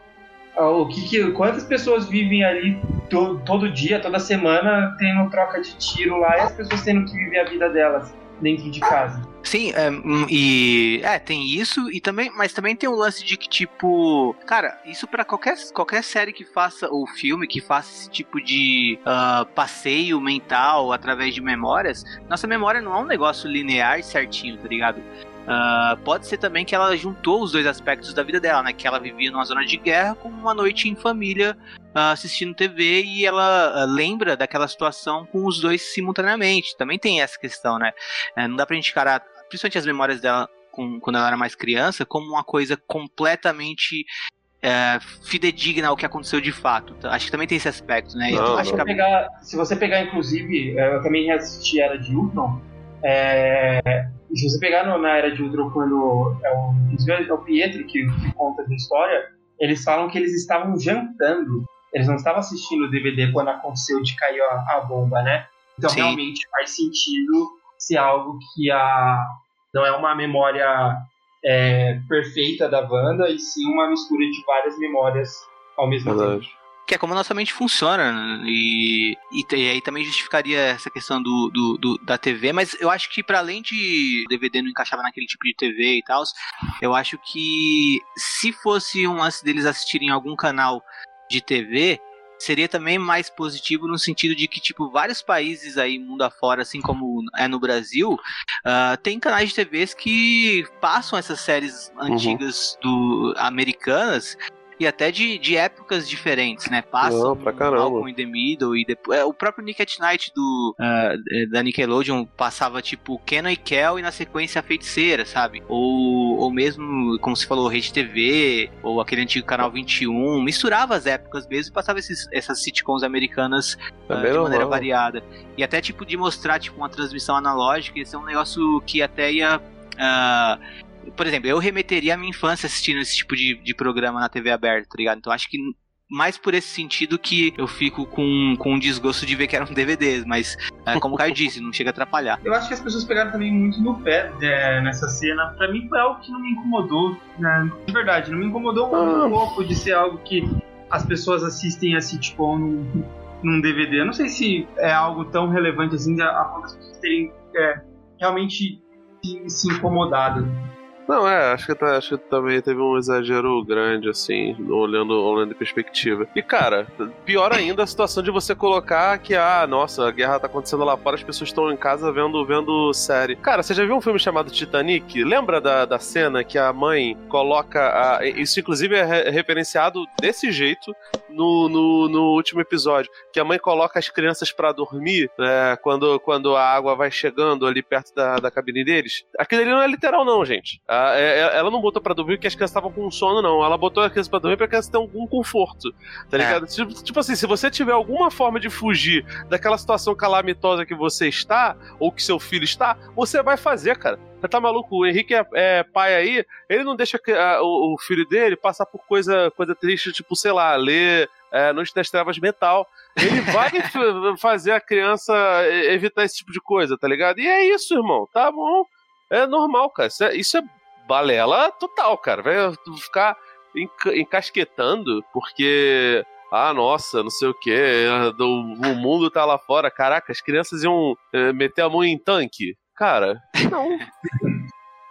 o que, que, quantas pessoas vivem ali to, todo dia, toda semana, tendo troca de tiro lá e as pessoas tendo que viver a vida delas dentro de casa. Sim, é, hum, e é, tem isso e também, mas também tem o lance de que tipo, cara, isso para qualquer qualquer série que faça ou filme que faça esse tipo de uh, passeio mental através de memórias, nossa memória não é um negócio linear certinho, tá ligado? Uh, pode ser também que ela juntou os dois aspectos da vida dela, né? Que ela vivia numa zona de guerra com uma noite em família uh, assistindo TV e ela uh, lembra daquela situação com os dois simultaneamente. Também tem essa questão, né? Uh, não dá pra gente encarar, principalmente as memórias dela com, quando ela era mais criança, como uma coisa completamente é, fidedigna ao que aconteceu de fato. Então, acho que também tem esse aspecto, né? Não, acho que pegar, se você pegar, inclusive, é, eu também assisti Era de Ultron. É, se você pegar no, na Era de Ultron, quando é o, é o Pietro que, que conta a história, eles falam que eles estavam jantando. Eles não estavam assistindo o DVD quando aconteceu de cair a, a bomba, né? Então Sim. realmente faz sentido ser algo que a não é uma memória é, perfeita da Wanda, e sim uma mistura de várias memórias ao mesmo Verdade. tempo que é como a nossa mente funciona. Né? E, e, e, aí também justificaria essa questão do, do, do da TV, mas eu acho que para além de DVD não encaixava naquele tipo de TV e tal, eu acho que se fosse um lance deles assistirem algum canal de TV, seria também mais positivo no sentido de que, tipo, vários países aí, mundo afora, assim como é no Brasil, uh, tem canais de TVs que passam essas séries uhum. antigas do americanas e até de, de épocas diferentes, né? Passam pra caramba. Malcolm in the Middle e depois. É, o próprio Nick at Night do, uh, da Nickelodeon passava tipo Kenan e Kel e na sequência a feiticeira, sabe? Ou, ou mesmo, como se falou, Rede TV, ou aquele antigo canal 21, misturava as épocas mesmo e passava esses, essas sitcoms americanas uh, de maneira variada. E até tipo de mostrar tipo uma transmissão analógica, isso é um negócio que até ia. Uh, por exemplo, eu remeteria a minha infância assistindo esse tipo de, de programa na TV aberta, tá ligado? Então acho que mais por esse sentido que eu fico com, com desgosto de ver que eram DVDs, mas é, como o Caio disse, não chega a atrapalhar. Eu acho que as pessoas pegaram também muito no pé é, nessa cena. Pra mim foi algo que não me incomodou, né? De verdade, não me incomodou um ah. pouco de ser algo que as pessoas assistem a sitcom num, num DVD. Eu não sei se é algo tão relevante assim a ponto as pessoas terem é, realmente se, se incomodado. Não, é, acho que, tá, acho que também teve um exagero grande, assim, olhando, olhando em perspectiva. E, cara, pior ainda a situação de você colocar que, ah, nossa, a guerra tá acontecendo lá fora, as pessoas estão em casa vendo, vendo série. Cara, você já viu um filme chamado Titanic? Lembra da, da cena que a mãe coloca. A, isso, inclusive, é referenciado desse jeito no, no, no, último episódio, que a mãe coloca as crianças para dormir né, quando, quando a água vai chegando ali perto da, da cabine deles. Aquilo ali não é literal, não, gente. A, é, é, ela não botou pra dormir porque as crianças estavam com sono, não. Ela botou as crianças pra dormir pra elas tenham algum conforto. Tá é. ligado? Tipo, tipo, assim, se você tiver alguma forma de fugir daquela situação calamitosa que você está, ou que seu filho está, você vai fazer, cara. Você tá maluco? O Henrique é, é pai aí, ele não deixa a, o, o, filho dele passar por coisa, coisa triste, tipo, sei lá, ler é, Noite das Trevas Metal. Ele vai fazer a criança evitar esse tipo de coisa, tá ligado? E é isso, irmão. Tá bom. É normal, cara. Isso é, isso é balela total, cara. Vai ficar encasquetando porque. Ah, nossa, não sei o que, o mundo tá lá fora. Caraca, as crianças iam é, meter a mão em tanque. Cara, não.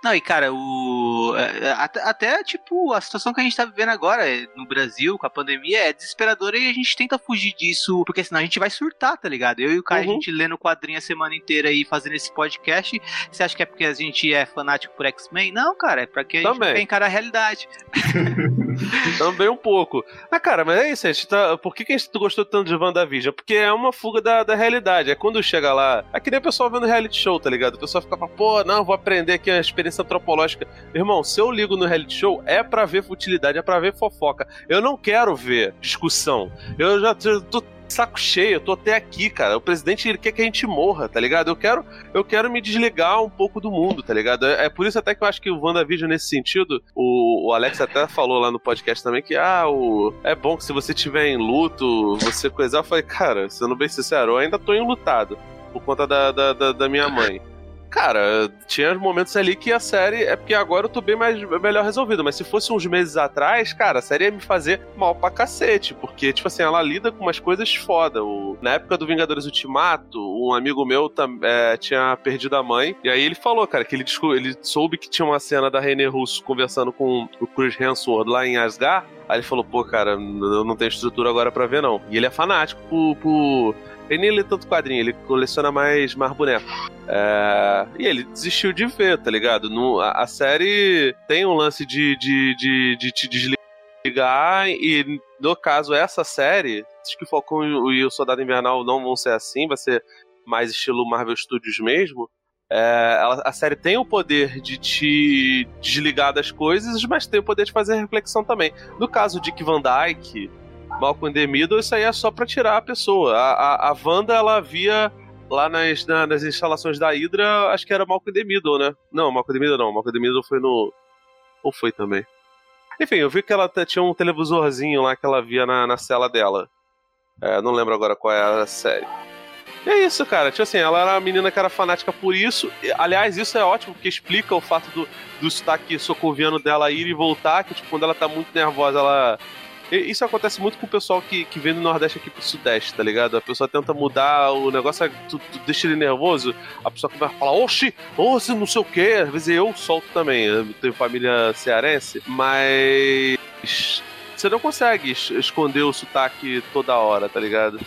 Não, e cara, o. É, é, até, tipo, a situação que a gente tá vivendo agora no Brasil, com a pandemia, é desesperadora e a gente tenta fugir disso, porque senão a gente vai surtar, tá ligado? Eu e o Caio, uhum. a gente lendo quadrinho a semana inteira e fazendo esse podcast. Você acha que é porque a gente é fanático por X-Men? Não, cara, é porque a gente quer encarar a realidade. Também um pouco. Ah, cara, mas é isso, a gente tá. Por que, que a gente gostou tanto de WandaVision? Porque é uma fuga da, da realidade. É quando chega lá. É que nem o pessoal vendo reality show, tá ligado? O pessoal fica, pô, não, vou aprender aqui a experiência experiência antropológica. Irmão, se eu ligo no reality show, é pra ver futilidade, é pra ver fofoca. Eu não quero ver discussão. Eu já tô saco cheio, eu tô até aqui, cara. O presidente ele quer que a gente morra, tá ligado? Eu quero, eu quero me desligar um pouco do mundo, tá ligado? É, é por isso até que eu acho que o WandaVision, nesse sentido, o, o Alex até falou lá no podcast também que, ah, o, é bom que se você tiver em luto, você coisar. Eu falei, cara, sendo bem sincero, eu ainda tô enlutado por conta da, da, da, da minha mãe. Cara, tinha momentos ali que a série. É porque agora eu tô bem mais melhor resolvido, mas se fosse uns meses atrás, cara, a série ia me fazer mal pra cacete. Porque, tipo assim, ela lida com umas coisas foda. O, na época do Vingadores Ultimato, um amigo meu é, tinha perdido a mãe. E aí ele falou, cara, que ele, ele soube que tinha uma cena da René Russo conversando com o Chris Hemsworth lá em Asgard. Aí ele falou, pô, cara, eu não tenho estrutura agora para ver, não. E ele é fanático por, por ele nem lê tanto quadrinho, ele coleciona mais, mais boneco. É... E ele desistiu de ver, tá ligado? No, a, a, série tem um lance de, de, de, de te desligar, e no caso, essa série, acho que o Falcão e o Soldado Invernal não vão ser assim, vai ser mais estilo Marvel Studios mesmo. É, ela, a série tem o poder de te desligar das coisas, mas tem o poder de fazer reflexão também. No caso de Dick Van Dyke, Malcolm the Middle, isso aí é só para tirar a pessoa. A, a, a Wanda, ela via lá nas, na, nas instalações da Hydra, acho que era Malcolm the Middle, né? Não, Malcolm the Middle não. Malcolm the Middle foi no... Ou foi também? Enfim, eu vi que ela tinha um televisorzinho lá que ela via na, na cela dela. É, não lembro agora qual é a série. E é isso, cara. Tipo assim, ela era uma menina que era fanática por isso. Aliás, isso é ótimo, porque explica o fato do, do sotaque socoviano dela ir e voltar, que tipo, quando ela tá muito nervosa, ela isso acontece muito com o pessoal que, que vem do Nordeste aqui pro Sudeste, tá ligado? A pessoa tenta mudar o negócio, tu, tu deixa ele nervoso, a pessoa começa a falar, oxi, oxi, não sei o quê. Às vezes eu solto também, eu tenho família cearense, mas você não consegue esconder o sotaque toda hora, tá ligado?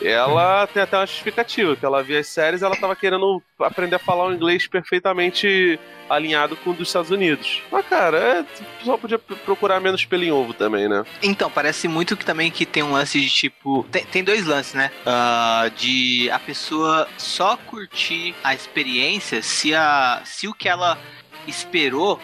Ela tem até uma justificativa, que ela via as séries ela tava querendo aprender a falar o inglês perfeitamente alinhado com o dos Estados Unidos. Mas, cara, é, só podia procurar menos pelo em ovo também, né? Então, parece muito que também que tem um lance de tipo. Tem, tem dois lances, né? Uh, de a pessoa só curtir a experiência se, a, se o que ela esperou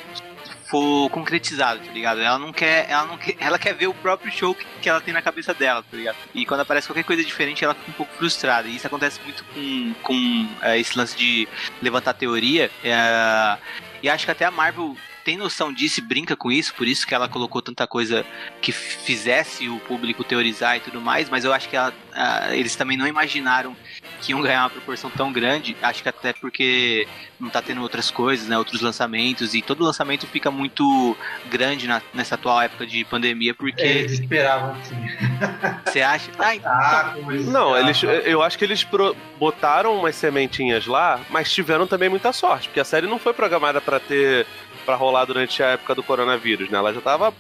for concretizado, tá ligado? Ela não quer, ela não quer, ela quer ver o próprio show que, que ela tem na cabeça dela, tá ligado? E quando aparece qualquer coisa diferente, ela fica um pouco frustrada. E isso acontece muito com, com é, esse lance de levantar teoria. É, e acho que até a Marvel tem noção disso e brinca com isso, por isso que ela colocou tanta coisa que fizesse o público teorizar e tudo mais, mas eu acho que ela, uh, eles também não imaginaram que iam ganhar uma proporção tão grande, acho que até porque não tá tendo outras coisas, né, outros lançamentos, e todo lançamento fica muito grande na, nessa atual época de pandemia, porque... É, eles esperavam, sim. Você acha? Ah, então... Ah, não, eles, eu acho que eles pro, botaram umas sementinhas lá, mas tiveram também muita sorte, porque a série não foi programada para ter para rolar durante a época do coronavírus, né? Ela já estava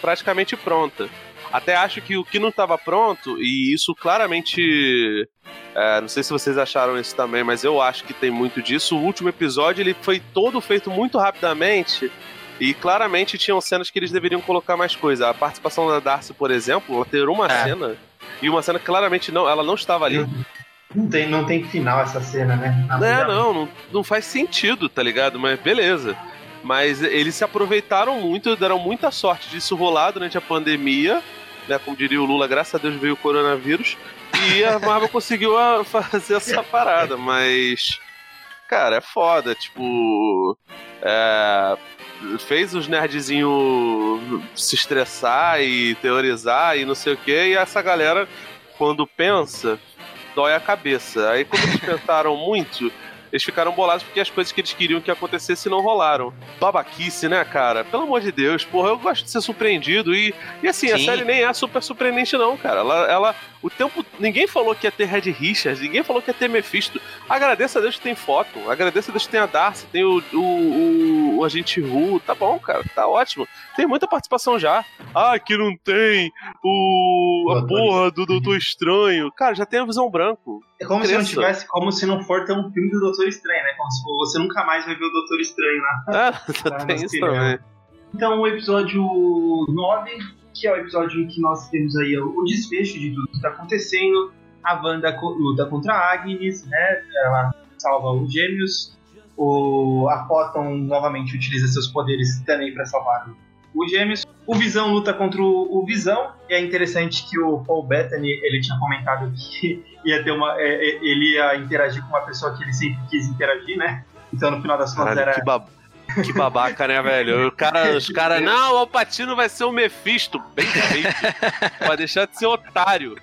praticamente pronta. Até acho que o que não estava pronto, e isso claramente. É, não sei se vocês acharam isso também, mas eu acho que tem muito disso. O último episódio ele foi todo feito muito rapidamente. E claramente tinham cenas que eles deveriam colocar mais coisa. A participação da Darcy, por exemplo, ela ter uma é. cena. E uma cena que claramente não, ela não estava ali. Não tem, não tem final essa cena, né? é, não, não, não faz sentido, tá ligado? Mas beleza. Mas eles se aproveitaram muito, deram muita sorte disso rolar durante a pandemia, né? Como diria o Lula, graças a Deus veio o coronavírus. E a Marvel conseguiu fazer essa parada, mas. Cara, é foda, tipo. É, fez os nerdzinhos se estressar e teorizar e não sei o que, e essa galera, quando pensa, dói a cabeça. Aí quando eles pensaram muito, eles ficaram bolados porque as coisas que eles queriam que acontecesse não rolaram. Babaquice, né, cara? Pelo amor de Deus, porra, eu gosto de ser surpreendido. E, e assim, Sim. a série nem é super surpreendente, não, cara. Ela, ela, o tempo. Ninguém falou que ia ter Red Richards, ninguém falou que ia ter Mephisto. Agradeça a Deus que tem foto, agradeça a Deus que tem a Darcy, tem o, o, o, o Agente Ru. Tá bom, cara, tá ótimo. Tem muita participação já. Ah, que não tem o. a porra do Doutor Estranho. Cara, já tem a visão branco. É como Cresça. se não tivesse, como se não for ter um filme do Doutor Estranho, né? Como se você nunca mais vai ver o Doutor Estranho lá. Ah, tem isso também. Então, o episódio 9, que é o episódio em que nós temos aí o desfecho de tudo que está acontecendo. A Wanda luta contra a Agnes, né? Ela salva os gêmeos. O, a Photon novamente utiliza seus poderes também para salvar os gêmeos. O Visão luta contra o, Visão. E é interessante que o Paul Bettany ele tinha comentado que ia ter uma, é, é, ele ia interagir com uma pessoa que ele sempre quis interagir, né? Então no final das contas era. Que, bab... que babaca, né, velho? O cara, os caras, não, o Alpatino vai ser o Mephisto. Bem feito. vai deixar de ser otário.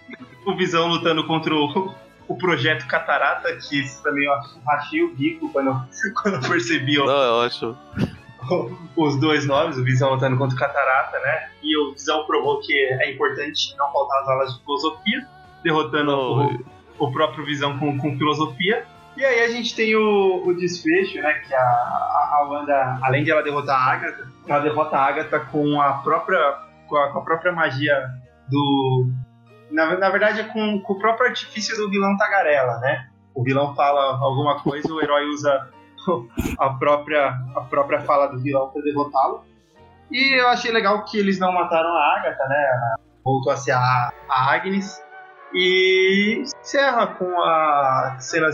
O Visão lutando contra o, o projeto Catarata, que isso também eu achei o bico quando, quando eu percebi ó, Não, eu acho. os dois nomes, o Visão lutando contra o Catarata, né? E o Visão provou que é importante não faltar as aulas de filosofia, derrotando Não, o, o próprio Visão com, com filosofia. E aí a gente tem o, o desfecho, né? Que a, a, Wanda, além de ela derrotar a Agatha, ela derrota a Agatha com a própria, com a, com a própria magia do. Na, na verdade, é com, com o próprio artifício do vilão Tagarela, né? O vilão fala alguma coisa, o herói usa a própria, a própria fala do vilão para derrotá-lo. E eu achei legal que eles não mataram a Agatha, né? Voltou a ser a, a Agnes. E encerra com a cena,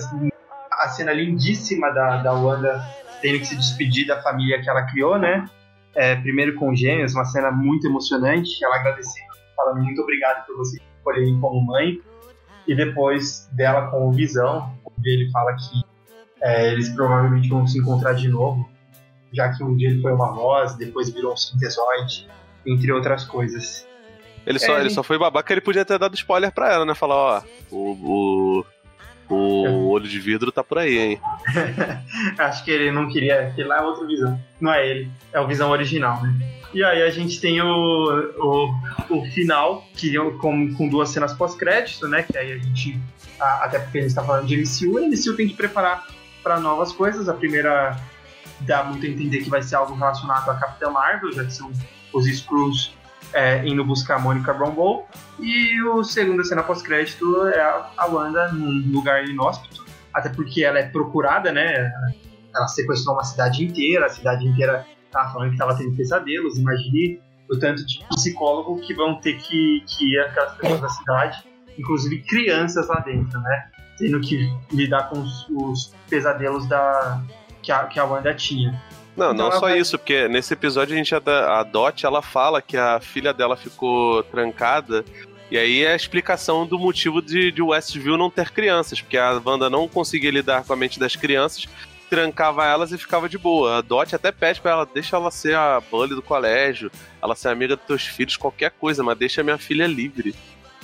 a cena lindíssima da, da Wanda tendo que se despedir da família que ela criou, né? É, primeiro com gêmeos, uma cena muito emocionante. Ela agradecendo, falando muito obrigado por você escolher como mãe. E depois dela com o Visão, onde ele fala que é, eles provavelmente vão se encontrar de novo, já que um dia ele foi uma voz, depois virou um sintesoide, entre outras coisas. Ele só, É, ele só foi babaca, ele podia ter dado spoiler pra ela, né? Falar, ó, o, o, o olho de vidro tá por aí, hein? Acho que ele não queria, que lá é outra visão. Não é ele, é o visão original, né? E aí a gente tem o, o, o final, que é com, com duas cenas pós-crédito, né? Que aí a gente. a- até porque a gente tá falando de MCU, e MCU tem que preparar para novas coisas. A primeira dá muito a entender que vai ser algo relacionado a Capitã Marvel, já que são os Screws é, indo buscar a Monica Rambeau. E o segunda cena pós-crédito é a, Wanda num lugar inóspito, até porque ela é procurada, né? Ela sequestrou uma cidade inteira, a cidade inteira tava falando que tava tendo pesadelos. Imagine o tanto de psicólogo que vão ter que, que ir aquelas pessoas da cidade, inclusive crianças lá dentro, né? Tendo que lidar com os, os pesadelos da, que, a, que a Wanda tinha. Não, Então não só vai- isso, porque nesse episódio a gente a, a Dot, ela fala que a filha dela ficou trancada, e aí é a explicação do motivo de, de Westview não ter crianças, porque a Wanda não conseguia lidar com a mente das crianças, trancava elas e ficava de boa. A Dot até pede pra ela, deixa ela ser a bully do colégio, ela ser amiga dos teus filhos, qualquer coisa, mas deixa minha filha livre.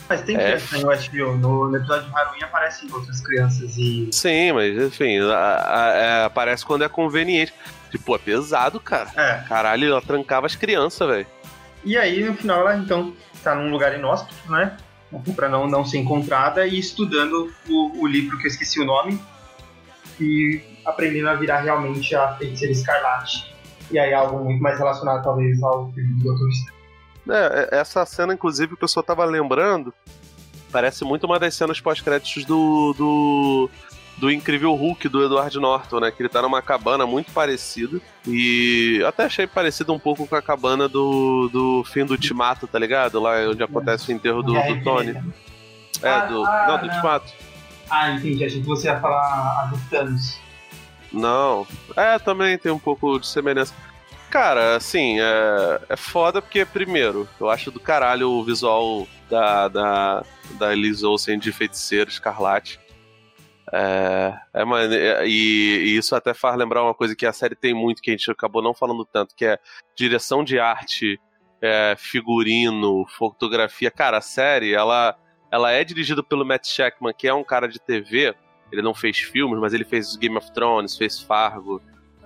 Mas tem É. criança em Westview. No, no episódio de Halloween aparecem outras crianças e. Sim, mas enfim, a- a- é, aparece quando é conveniente. Tipo, é pesado, cara. É. Caralho, ela trancava as crianças, velho. E aí, no final, ela então tá num lugar inóspito, né? Pra não, não ser encontrada e estudando o, o livro que eu esqueci o nome e aprendendo a virar realmente a feiticeira escarlate. E aí, algo muito mais relacionado, talvez, ao filme do Doutor Estranho. É, é, essa cena, inclusive, o pessoal tava lembrando. Parece muito uma das cenas pós-créditos do, do. Do Incrível Hulk do Edward Norton, né? Que ele tá numa cabana muito parecida. E até achei parecido um pouco com a cabana do, do fim do Ultimato, tá ligado? Lá onde acontece o enterro do, do Tony. É, Ah, do. ah, não, do não. Ultimato. Ah, entendi. Achei que você ia falar a do Thanos. Não. É, também tem um pouco de semelhança. Cara, assim, é, é foda porque, primeiro, eu acho do caralho o visual da, da, da Elise Olsen de feiticeiro escarlate. É, é mane- e, e isso até faz lembrar uma coisa que a série tem muito, que a gente acabou não falando tanto, que é direção de arte, é, figurino, fotografia. Cara, a série, ela, ela é dirigida pelo Matt Shackman, que é um cara de TV, ele não fez filmes, mas ele fez Game of Thrones, fez Fargo,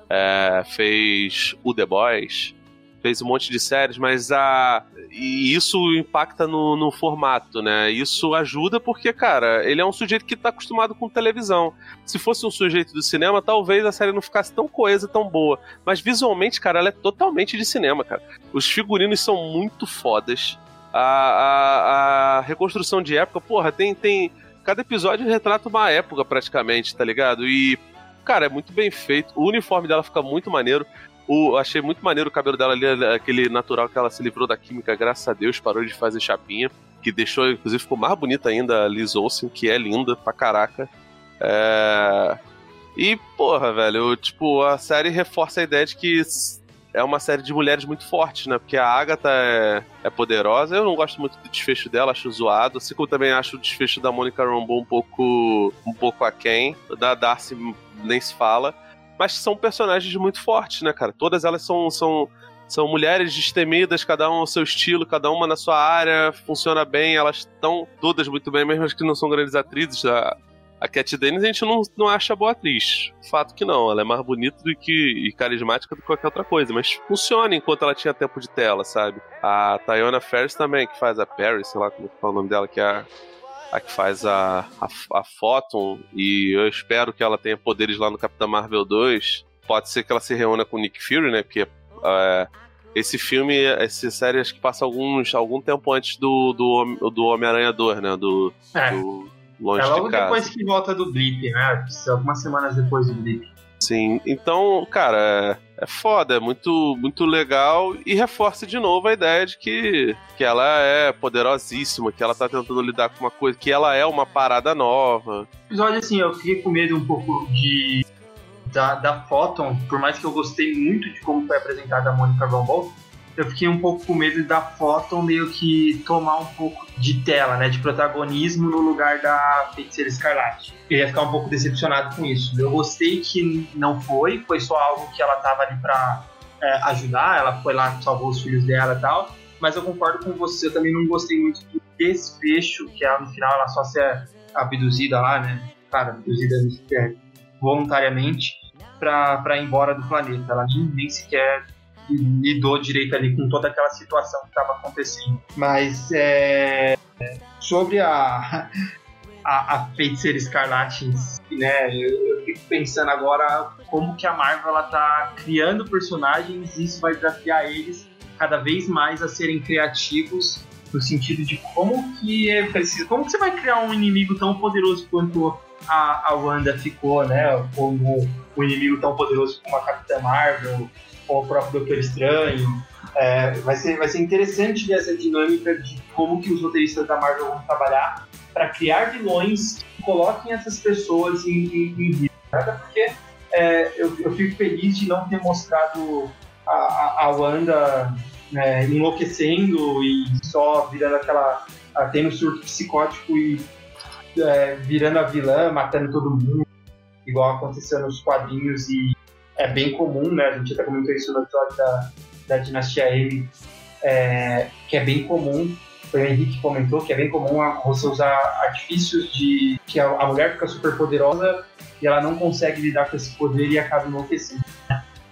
é, fez O The Boys, fez um monte de séries, mas a. E isso impacta no, no formato, né? Isso ajuda porque, cara, ele é um sujeito que tá acostumado com televisão. Se fosse um sujeito do cinema, talvez a série não ficasse tão coesa, tão boa. Mas visualmente, cara, ela é totalmente de cinema, cara. Os figurinos são muito fodas. A, a, a reconstrução de época, porra, tem, tem. Cada episódio retrata uma época praticamente, tá ligado? E, cara, é muito bem feito. O uniforme dela fica muito maneiro. O, achei muito maneiro o cabelo dela ali, aquele natural que ela se livrou da química, graças a Deus, parou de fazer chapinha. Que deixou, inclusive, ficou mais bonita ainda a Liz Olsen, que é linda pra caraca. É... E, porra, velho, tipo, a série reforça a ideia de que é uma série de mulheres muito fortes, né? Porque a Agatha é, é poderosa. Eu não gosto muito do desfecho dela, acho zoado. Assim como também acho o desfecho da Monica Rambeau um pouco, um pouco aquém. Da Darcy nem se fala. Mas são personagens muito fortes, né, cara? Todas elas são, são, são mulheres destemidas, cada uma ao seu estilo, cada uma na sua área, funciona bem, elas estão todas muito bem, mesmo as que não são grandes atrizes. A, A Cat Dennis a gente não, não acha boa atriz. Fato que não, ela é mais bonita do que e carismática do que qualquer outra coisa, mas funciona enquanto ela tinha tempo de tela, sabe? A Tayona Ferris também, que faz a Paris, sei lá como é, o nome dela, que é a, a que faz a, a, a Photon, e eu espero que ela tenha poderes lá no Capitão Marvel 2. Pode ser que ela se reúna com o Nick Fury, né? Porque é, esse filme, essa série, acho que passa alguns, algum tempo antes do, do, do Homem-Aranha 2, né? Do, É. do Longe É logo de Casa. depois que volta do blip, né? Algumas semanas depois do blip. Sim, então, cara, é, é foda, é muito, muito legal e reforça de novo a ideia de que, que ela é poderosíssima, que ela tá tentando lidar com uma coisa, que ela é uma parada nova. episódio, assim, eu fiquei com medo um pouco de da, da Photon, por mais que eu gostei muito de como foi apresentada a Mônica Rambeau, eu fiquei um pouco com medo da Photon meio que tomar um pouco de tela, né, de protagonismo no lugar da Feiticeira Escarlate. Eu ia ficar um pouco decepcionado com isso. Eu gostei que não foi, foi só algo que ela tava ali pra é, ajudar, ela foi lá, salvou os filhos dela e tal, mas eu concordo com você, eu também não gostei muito do desfecho, que ela no final ela só ser abduzida lá, né, cara, abduzida é, voluntariamente para ir embora do planeta. Ela nem, nem sequer lidou direito ali com toda aquela situação que estava acontecendo. Mas é, sobre a, a, a feiticeira escarlate, né? Eu, eu fico pensando agora como que a Marvel ela tá criando personagens e isso vai desafiar eles cada vez mais a serem criativos no sentido de como que é preciso, como que você vai criar um inimigo tão poderoso quanto a, a Wanda ficou, né? Como um inimigo tão poderoso como a Capitã Marvel ou o próprio Doutor Estranho. É, vai, ser, vai ser interessante ver essa dinâmica de como que os roteiristas da Marvel vão trabalhar para criar vilões que coloquem essas pessoas em, risco. Até porque é, eu, eu fico feliz de não ter mostrado a, a, a Wanda é, enlouquecendo e só virando aquela. tendo um surto psicótico e é, virando a vilã, matando todo mundo, igual aconteceu nos quadrinhos e é bem comum, né? A gente até comentou isso no episódio da, da Dinastia M, é, que é bem comum. Foi o Henrique que comentou que é bem comum você usar artifícios de que a, a mulher fica super poderosa e ela não consegue lidar com esse poder e acaba enlouquecendo.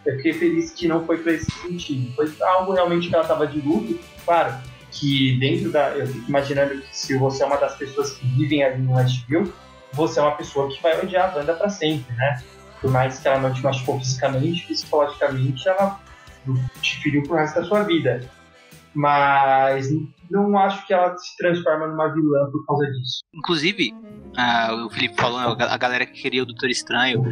Eu fiquei feliz que não foi para esse sentido. Foi algo realmente que ela estava de luto. Claro que dentro da. Eu fico imaginando que se você é uma das pessoas que vivem ali no Westview, você é uma pessoa que vai odiar a banda para sempre, né? Por mais que ela não te machucou fisicamente, psicologicamente ela te feriu pro resto da sua vida. Mas não acho que ela se transforma numa vilã por causa disso. Inclusive, ah, o Felipe falou, a galera que queria o Doutor Estranho,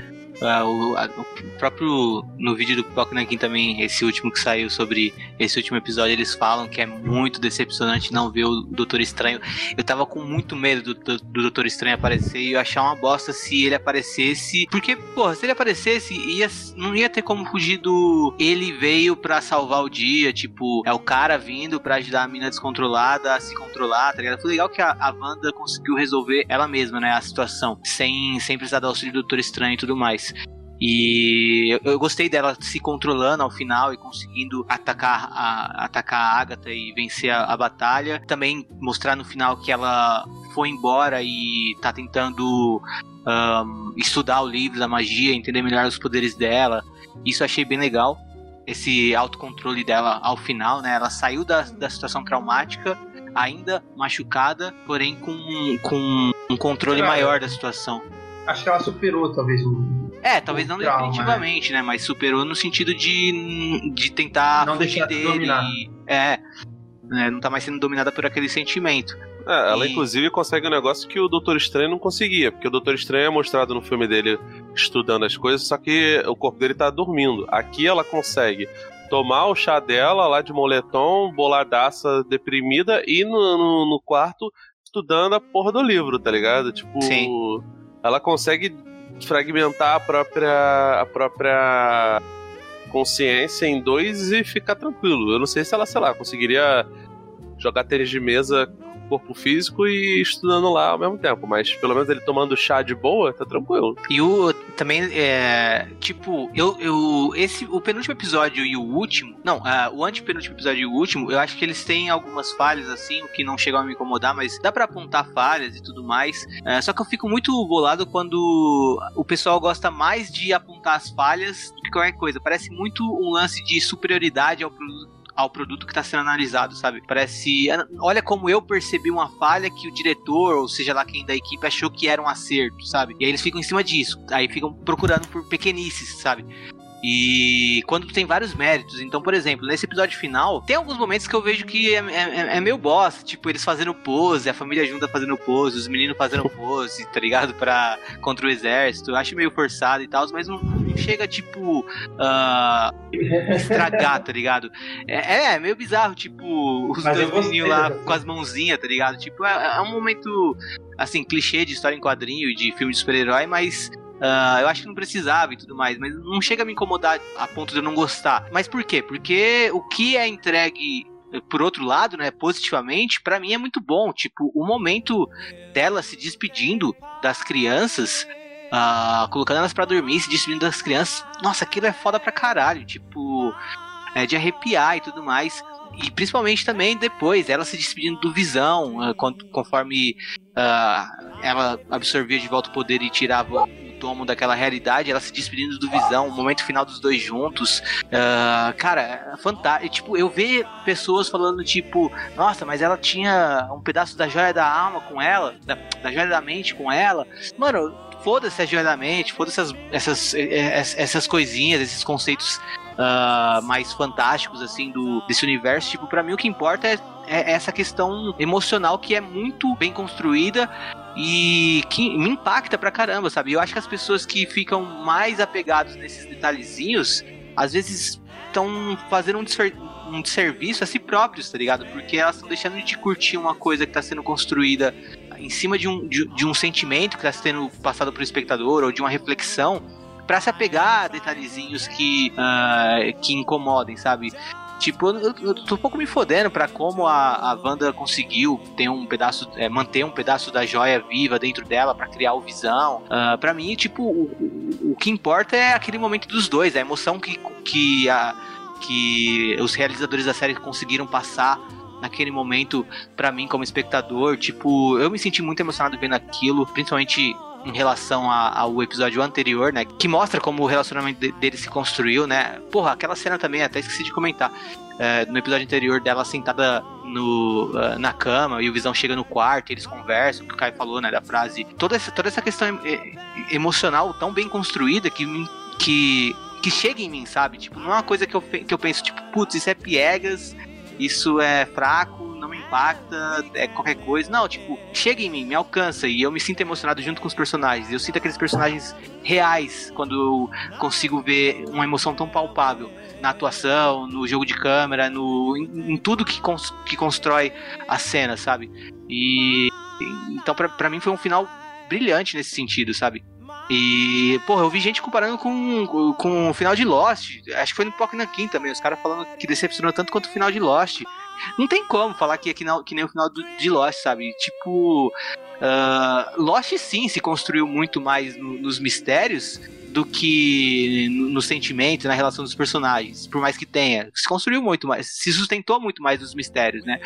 ah, o, a- o próprio no vídeo do Pipoca Nankin também, esse último que saiu sobre esse último episódio, eles falam que é muito decepcionante não ver o Doutor Estranho. Eu tava com muito medo do, do, do Doutor Estranho aparecer e eu achar uma bosta se ele aparecesse. Porque, porra, se ele aparecesse, ia, não ia ter como fugir do. Ele veio pra salvar o dia, tipo, é o cara vindo pra ajudar a mina descontrolada a se controlar, tá ligado? Foi legal que a, a Wanda conseguiu resolver ela mesma, né, a situação, sem, sem precisar do auxílio do Doutor Estranho e tudo mais. E eu, eu gostei dela se controlando ao final e conseguindo atacar a, atacar a Agatha e vencer a, a batalha. Também mostrar no final que ela foi embora e tá tentando ahn, estudar o livro da magia, entender melhor os poderes dela. Isso eu achei bem legal. Esse autocontrole dela ao final, né? Ela saiu da, da situação traumática, ainda machucada, porém com, com um controle Cara, maior da situação. Acho que ela superou, talvez, o. É, talvez não trauma, definitivamente, né? Mas superou no sentido de, de tentar Não fugir deixar de dele. dominar. e- é, né, não tá mais sendo dominada por aquele sentimento. É, ela E- inclusive consegue um negócio que o Doutor Estranho não conseguia, porque o Doutor Estranho é mostrado no filme dele estudando as coisas, só que o corpo dele tá dormindo. Aqui ela consegue tomar o chá dela lá de moletom, boladaça, deprimida, e no, no, no quarto estudando a porra do livro, tá ligado? Tipo, Sim. ela consegue fragmentar a própria, a própria consciência em dois e ficar tranquilo. Eu não sei se ela, sei lá, conseguiria jogar tênis de mesa corpo físico e estudando lá ao mesmo tempo. Mas pelo menos ele tomando chá de boa, tá tranquilo. E o também é. Tipo, eu. eu esse, o penúltimo episódio e o último. Não, uh, o antepenúltimo episódio e o último, eu acho que eles têm algumas falhas, assim, o que não chegam a me incomodar, mas dá para apontar falhas e tudo mais. Uh, só que eu fico muito bolado quando o pessoal gosta mais de apontar as falhas do que qualquer coisa. Parece muito um lance de superioridade ao produto ao produto que está sendo analisado, sabe? Parece. Olha como eu percebi uma falha que o diretor, ou seja lá quem da equipe, achou que era um acerto, sabe? E aí eles ficam em cima disso. Aí ficam procurando por pequenices, sabe? E quando tem vários méritos. Então, por exemplo, nesse episódio final, tem alguns momentos que eu vejo que é, é, é meio bosta. Tipo, eles fazendo pose, a família junta fazendo pose, os meninos fazendo pose, tá ligado? Pra, contra o exército. Eu acho meio forçado e tal, mas não, não chega, tipo, uh, estragar, tá ligado? É, é, meio bizarro, tipo, os mas dois meninos lá com as mãozinhas, tá ligado? Tipo, é, é um momento, assim, clichê de história em quadrinho e de filme de super-herói, mas Uh, eu acho que não precisava e tudo mais, mas não chega a me incomodar a ponto de eu não gostar. Mas por quê? Porque o que é entregue por outro lado, né, positivamente, para mim é muito bom. Tipo, o momento dela se despedindo das crianças, uh, colocando elas para dormir, se despedindo das crianças, nossa, aquilo é foda pra caralho. Tipo, é de arrepiar e tudo mais. E principalmente também depois, ela se despedindo do Visão, uh, conforme uh, ela absorvia de volta o poder e tirava tomo daquela realidade, ela se despedindo do Visão, o momento final dos dois juntos. Uh, cara, é fantástico. Tipo, eu ver pessoas falando, tipo, nossa, mas ela tinha um pedaço da joia da alma com ela, da, da joia da mente com ela. Mano, foda-se a joia da mente, foda-se essas, essas, essas coisinhas, esses conceitos Uh, mais fantásticos assim do desse universo tipo para mim o que importa é, é, essa questão emocional que é muito bem construída e que me impacta pra caramba, sabe? Eu acho que as pessoas que ficam mais apegados nesses detalhezinhos, às vezes estão fazendo um, desser um desserviço a si próprios, tá ligado? Porque elas estão deixando de curtir uma coisa que está sendo construída em cima de um, de, de um sentimento que está sendo passado pro espectador ou de uma reflexão para se apegar a detalhezinhos que, uh, que incomodem, sabe? Tipo, eu, eu tô um pouco me fodendo pra como a, a Wanda conseguiu ter um pedaço, é, manter um pedaço da joia viva dentro dela para criar o visão. Uh, pra mim, tipo, o, o, o, que importa é aquele momento dos dois, a emoção que, que, a, que os realizadores da série conseguiram passar naquele momento para mim como espectador. Tipo, eu me senti muito emocionado vendo aquilo, principalmente em relação a, ao episódio anterior, né? Que mostra como o relacionamento de, dele se construiu, né? Porra, aquela cena também, até esqueci de comentar. É, no episódio anterior dela sentada no, uh, na cama e o Visão chega no quarto, eles conversam, o que o Kai falou, né, da frase. Toda essa, toda essa questão emocional tão bem construída que, que, que chega em mim, sabe? Tipo, não é uma coisa que eu, que eu penso, tipo, putz, isso é piegas, isso é fraco, impacta, é qualquer coisa. Não, tipo, chega em mim, me alcança e eu me sinto emocionado junto com os personagens. Eu sinto aqueles personagens reais quando eu consigo ver uma emoção tão palpável na atuação, no jogo de câmera, no, em, em tudo que, cons, que constrói a cena, sabe? E então para mim foi um final brilhante nesse sentido, sabe? E, porra, eu vi gente comparando com, com o final de Lost. Acho que foi no Pokémon Nakin também. Os caras falando que decepcionou tanto quanto o final de Lost. Não tem como falar que é que, não, que nem o final do, de Lost, sabe? Tipo, uh, Lost sim se construiu muito mais no, nos mistérios do que no, no, sentimento, na relação dos personagens. Por mais que tenha. Se construiu muito mais, se sustentou muito mais nos mistérios, né?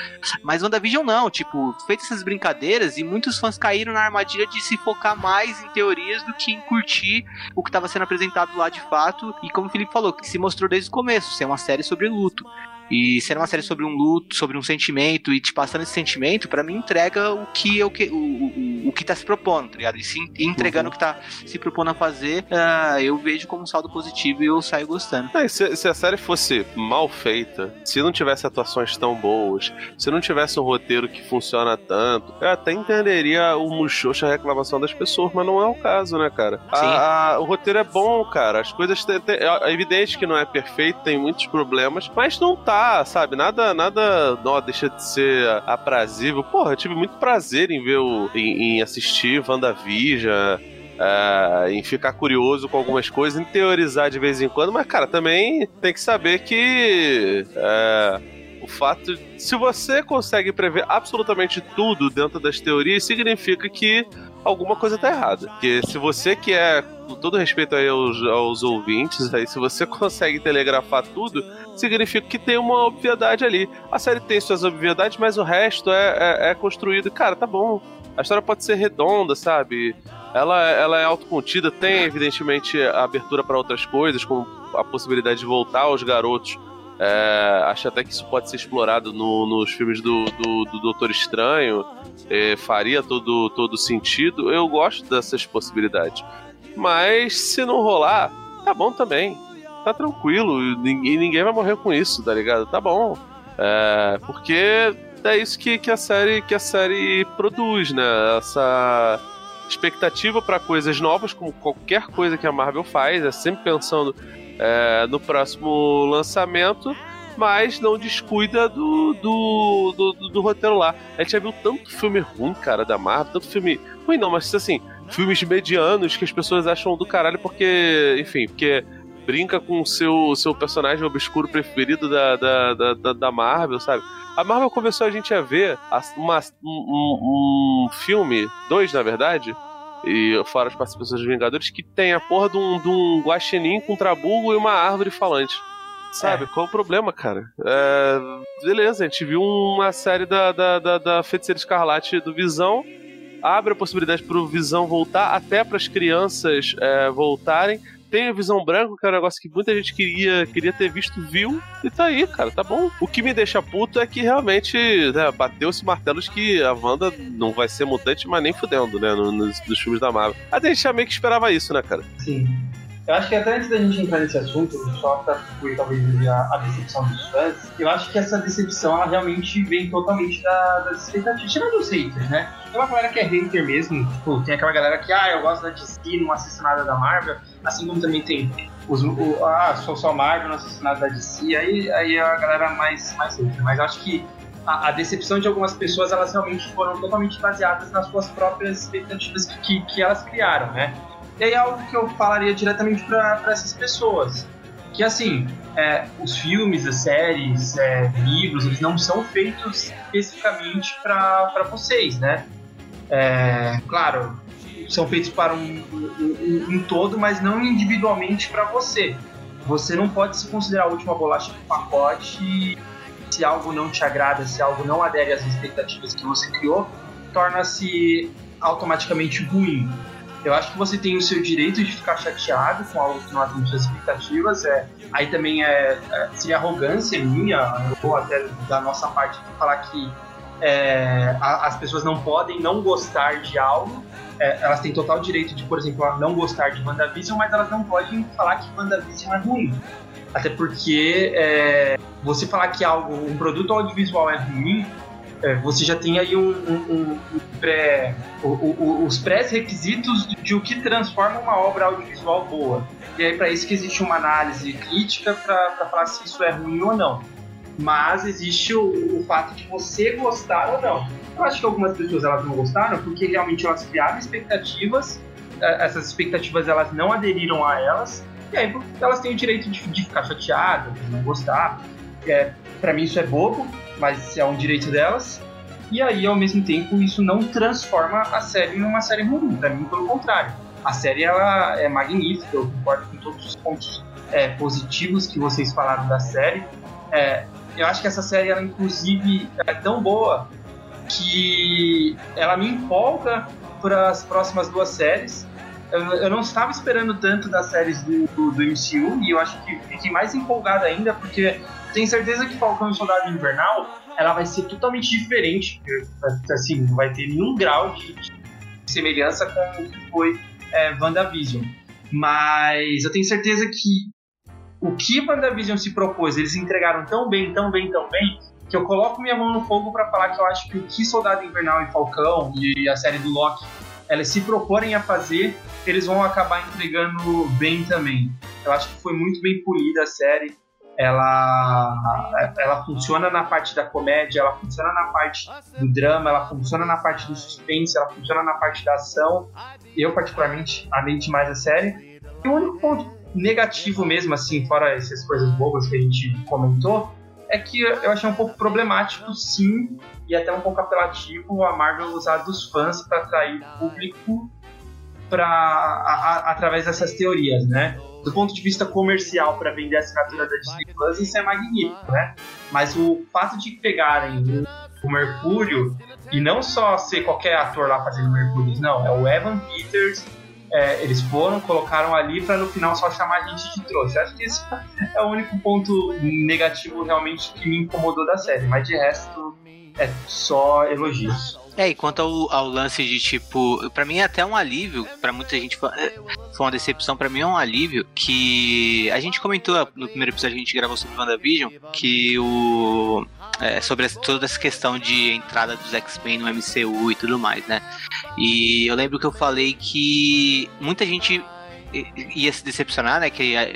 Mas WandaVision não, tipo, feitas essas brincadeiras e muitos fãs caíram na armadilha de se focar mais em teorias do que em curtir o que estava sendo apresentado lá de fato. E como o Felipe falou, que se mostrou desde o começo, ser uma série sobre luto. E ser uma série sobre um luto, sobre um sentimento, e te passando esse sentimento, para mim entrega o que eu que, o, o, o que tá se propondo, tá ligado? E se entregando uhum. o que tá se propondo a fazer, uh, eu vejo como um saldo positivo e eu saio gostando. É, se, se, a série fosse mal feita, se não tivesse atuações tão boas, se não tivesse um roteiro que funciona tanto, eu até entenderia o muxoxa a reclamação das pessoas, mas não é o caso, né, cara? A, a, o roteiro é bom, cara. As coisas. Tem, tem, é evidente que não é perfeito, tem muitos problemas, mas não tá sabe? Nada, nada, não, deixa de ser aprazível. Porra, eu tive muito prazer em ver o, em, em assistir WandaVision, é, em ficar curioso com algumas coisas, em teorizar de vez em quando, mas, cara, também tem que saber que. É, O fato. Se você consegue prever absolutamente tudo dentro das teorias, significa que alguma coisa tá errada. Porque se você que é, com todo respeito aí aos, aos ouvintes, aí, se você consegue telegrafar tudo, significa que tem uma obviedade ali. A série tem suas obviedades, mas o resto é, é, é construído. Cara, tá bom. A história pode ser redonda, sabe? Ela, ela é autocontida, tem evidentemente abertura para outras coisas, como a possibilidade de voltar aos garotos. É, acho até que isso pode ser explorado no, nos filmes do, do, do Doutor Estranho. É, faria todo, todo sentido. Eu gosto dessas possibilidades. Mas se não rolar, tá bom também. Tá tranquilo. Ninguém, ninguém vai morrer com isso, tá ligado? Tá bom. É, porque é isso que, que, a série, que a série produz, né? Essa expectativa para coisas novas, como qualquer coisa que a Marvel faz, é sempre pensando é, no próximo lançamento, mas não descuida do do, do, do, do, roteiro lá. A gente já viu tanto filme ruim, cara, da Marvel, tanto filme. Ruim não, mas assim, filmes medianos que as pessoas acham do caralho porque, enfim, porque brinca com o seu, seu personagem obscuro preferido da, da, da, da Marvel, sabe? A Marvel começou a gente a ver uma, um, um, filme, dois na verdade, e fora as participações dos Vingadores, que tem a porra de um, de um guaxinim com um trabugo e uma árvore falante. Sabe? É. Qual o problema, cara? É, beleza, a gente viu uma série da, da, da, da Feiticeira Escarlate do Visão, abre a possibilidade pro Visão voltar, até para as crianças é, voltarem tem a visão branca, que é um negócio que muita gente queria, queria ter visto, viu, e tá aí, cara, tá bom. O que me deixa puto é que realmente né, bateu esse martelo de que a Wanda não vai ser mutante, mas nem fudendo, né, nos, nos filmes da Marvel. A gente já meio que esperava isso, né, cara? Sim. Eu acho que até antes da gente entrar nesse assunto, só para concluir talvez a, a, decepção dos fãs, eu acho que essa decepção ela realmente vem totalmente da, das expectativas, tirando os haters, né? Tem uma galera que é hater mesmo, tipo, tem aquela galera que, ah, eu gosto da DC, não assisto nada da Marvel, assim como também tem os, o, ah, sou só Marvel, não assisto nada da DC, aí, aí a galera mais, mais hater, mas acho que a, a, decepção de algumas pessoas, elas realmente foram totalmente baseadas nas suas próprias expectativas que, que, que elas criaram, né? E aí é algo que eu falaria diretamente para essas pessoas. Que assim, é, os filmes, as séries, é, livros, eles não são feitos especificamente para vocês, né? É, claro, são feitos para um, um, um todo, mas não individualmente para você. Você não pode se considerar a última bolacha do pacote se algo não te agrada, se algo não adere às expectativas que você criou, torna-se automaticamente ruim. Eu acho que você tem o seu direito de ficar chateado com algo que não atende suas expectativas. É, aí também é, é, seria arrogância minha, ou até da nossa parte, falar que é, a, as pessoas não podem não gostar de algo. É, elas têm total direito de, por exemplo, não gostar de WandaVision, mas elas não podem falar que WandaVision é ruim. Até porque é, você falar que algo, um produto audiovisual é ruim, é, você já tem aí um, um, um pré, o, o, os pré-requisitos de o que transforma uma obra audiovisual boa. E aí, para isso que existe uma análise crítica para falar se isso é ruim ou não. Mas existe o, o, fato de você gostar ou não. Eu acho que algumas pessoas elas não gostaram porque realmente elas criaram expectativas, é, essas expectativas elas não aderiram a elas, e aí elas têm o direito de, de ficar chateadas, de não gostar. É, para mim isso é bobo, mas é um direito delas. E aí, ao mesmo tempo, isso não transforma a série numa série ruim. Para mim, pelo contrário. A série ela é magnífica, eu concordo com todos os pontos é, positivos que vocês falaram da série. É, eu acho que essa série, ela inclusive, é tão boa que ela me empolga para as próximas duas séries. Eu, não estava esperando tanto das séries do, do, do MCU e eu acho que fiquei mais empolgado ainda porque tenho certeza que Falcão e Soldado Invernal ela vai ser totalmente diferente. Assim, não vai ter nenhum grau de, de semelhança com o que foi é, WandaVision. Mas eu tenho certeza que o que WandaVision se propôs, eles entregaram tão bem, tão bem, tão bem, que eu coloco minha mão no fogo para falar que eu acho que o que Soldado Invernal e Falcão e a série do Loki elas se proporem a fazer, eles vão acabar entregando bem também. Eu acho que foi muito bem polida a série ela, ela funciona na parte da comédia, ela funciona na parte do drama, ela funciona na parte do suspense, ela funciona na parte da ação. Eu, particularmente, amei demais a série. E o único ponto negativo mesmo, assim, fora essas coisas bobas que a gente comentou, é que eu achei um pouco problemático, sim, e até um pouco apelativo a Marvel usar dos fãs para atrair público pra, a, a, através dessas teorias, né? Do ponto de vista comercial, para vender a assinatura da Disney Plus, isso é magnífico, né? Mas o fato de pegarem o Mercúrio e não só ser qualquer ator lá fazendo Mercúrio, não, é o Evan Peters. É, eles foram, colocaram ali para no final só chamar a gente de trouxa. Acho que esse é o único ponto negativo realmente que me incomodou da série, mas de resto é só elogios. É, e quanto ao, ao, lance de tipo, para mim é até um alívio, para muita gente foi, é, foi uma decepção, para mim é um alívio que a gente comentou no primeiro episódio que a gente gravou sobre WandaVision, que o é, sobre toda essa questão de entrada dos X-Men no MCU e tudo mais, né? E eu lembro que eu falei que muita gente ia se decepcionar, né? Que é,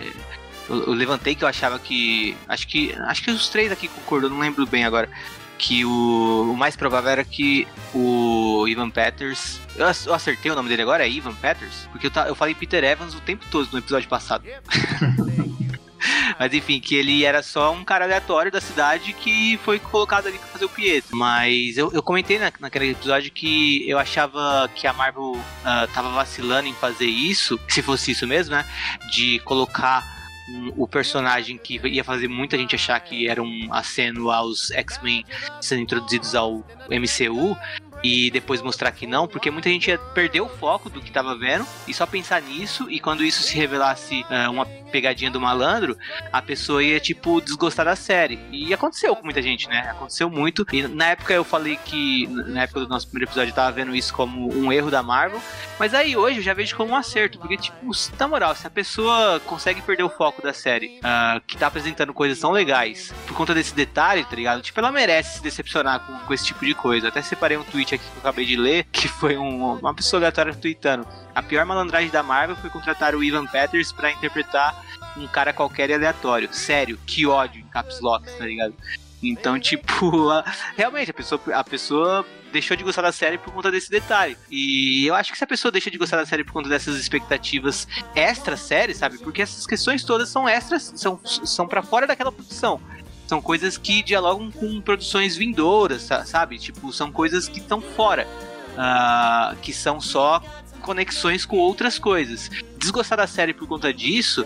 eu, levantei que eu achava que acho que acho que os três aqui concordam, não lembro bem agora que o, o, mais provável era que o Ivan Peters. Eu, acertei o nome dele agora? É Ivan Peters? Porque eu, eu falei Peter Evans o tempo todo no episódio passado. Mas enfim, que ele era só um cara aleatório da cidade que foi colocado ali pra fazer o Pietro. Mas eu, eu comentei na, naquele episódio que eu achava que a Marvel uh, tava vacilando em fazer isso, se fosse isso mesmo, né? De colocar o personagem que ia fazer muita gente achar que era um aceno aos X-Men sendo introduzidos ao MCU e depois mostrar que não, porque muita gente ia perder o foco do que estava vendo e só pensar nisso, e quando isso se revelasse uh, uma pegadinha do malandro, a pessoa ia, tipo, desgostar da série. E aconteceu com muita gente, né? Aconteceu muito. E na época eu falei que, na época do nosso primeiro episódio, eu tava vendo isso como um erro da Marvel, mas aí hoje eu já vejo como um acerto, porque, tipo, na moral, se a pessoa consegue perder o foco da série, uh, que tá apresentando coisas tão legais, por conta desse detalhe, tá ligado? Tipo, ela merece se decepcionar com, com esse tipo de coisa. Até separei um tweet aqui que eu acabei de ler, que foi um, uma pessoa aleatória tweetando. A pior malandragem da Marvel foi contratar o Ivan Peters para interpretar um cara qualquer e aleatório. Sério, que ódio em caps lock, tá ligado? Então, tipo, a, realmente a pessoa, a pessoa deixou de gostar da série por conta desse detalhe. E eu acho que se a pessoa deixa de gostar da série por conta dessas expectativas extra série, sabe? Porque essas questões todas são extras, são, são para fora daquela produção. São coisas que dialogam com produções vindouras, sabe? Tipo, são coisas que estão fora. Uh, que são só conexões com outras coisas. Desgostar da série por conta disso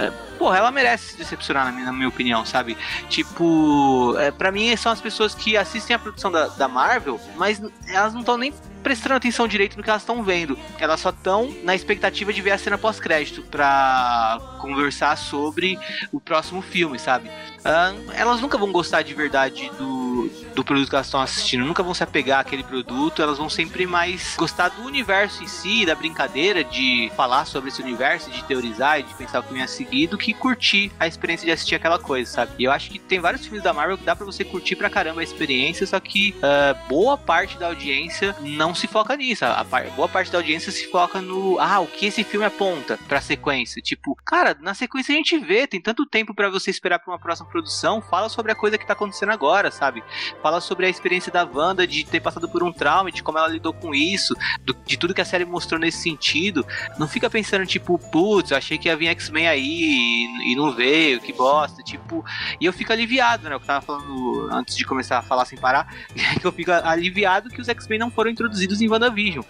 é, porra, ela merece se decepcionar, na minha, na minha opinião, sabe? Tipo, é, para mim são as pessoas que assistem a produção da, da Marvel, mas elas não estão nem prestando atenção direito no que elas estão vendo. Elas só estão na expectativa de ver a cena pós-crédito para conversar sobre o próximo filme, sabe? Uh, elas nunca vão gostar de verdade do, do produto que elas estão assistindo, nunca vão se apegar àquele produto, elas vão sempre mais gostar do universo em si, da brincadeira de falar sobre esse universo, de teorizar e de pensar o que vinha a seguir, do que curtir a experiência de assistir aquela coisa, sabe? E eu acho que tem vários filmes da Marvel que dá para você curtir pra caramba a experiência, só que uh, boa parte da audiência não se foca nisso. A, boa parte da audiência se foca no, ah, o que esse filme aponta pra sequência. Tipo, cara, na sequência a gente vê, tem tanto tempo para você esperar pra uma próxima produção, fala sobre a coisa que tá acontecendo agora, sabe? Fala sobre a experiência da Wanda de ter passado por um trauma, de como ela lidou com isso, do, de tudo que a série mostrou nesse sentido. Não fica pensando, tipo, putz, achei que ia vir X-Men aí e, e, não veio, que bosta. Tipo, e eu fico aliviado, né? Eu tava falando antes de começar a falar sem parar, que eu fico aliviado que os X-Men não foram introduzidos em WandaVision.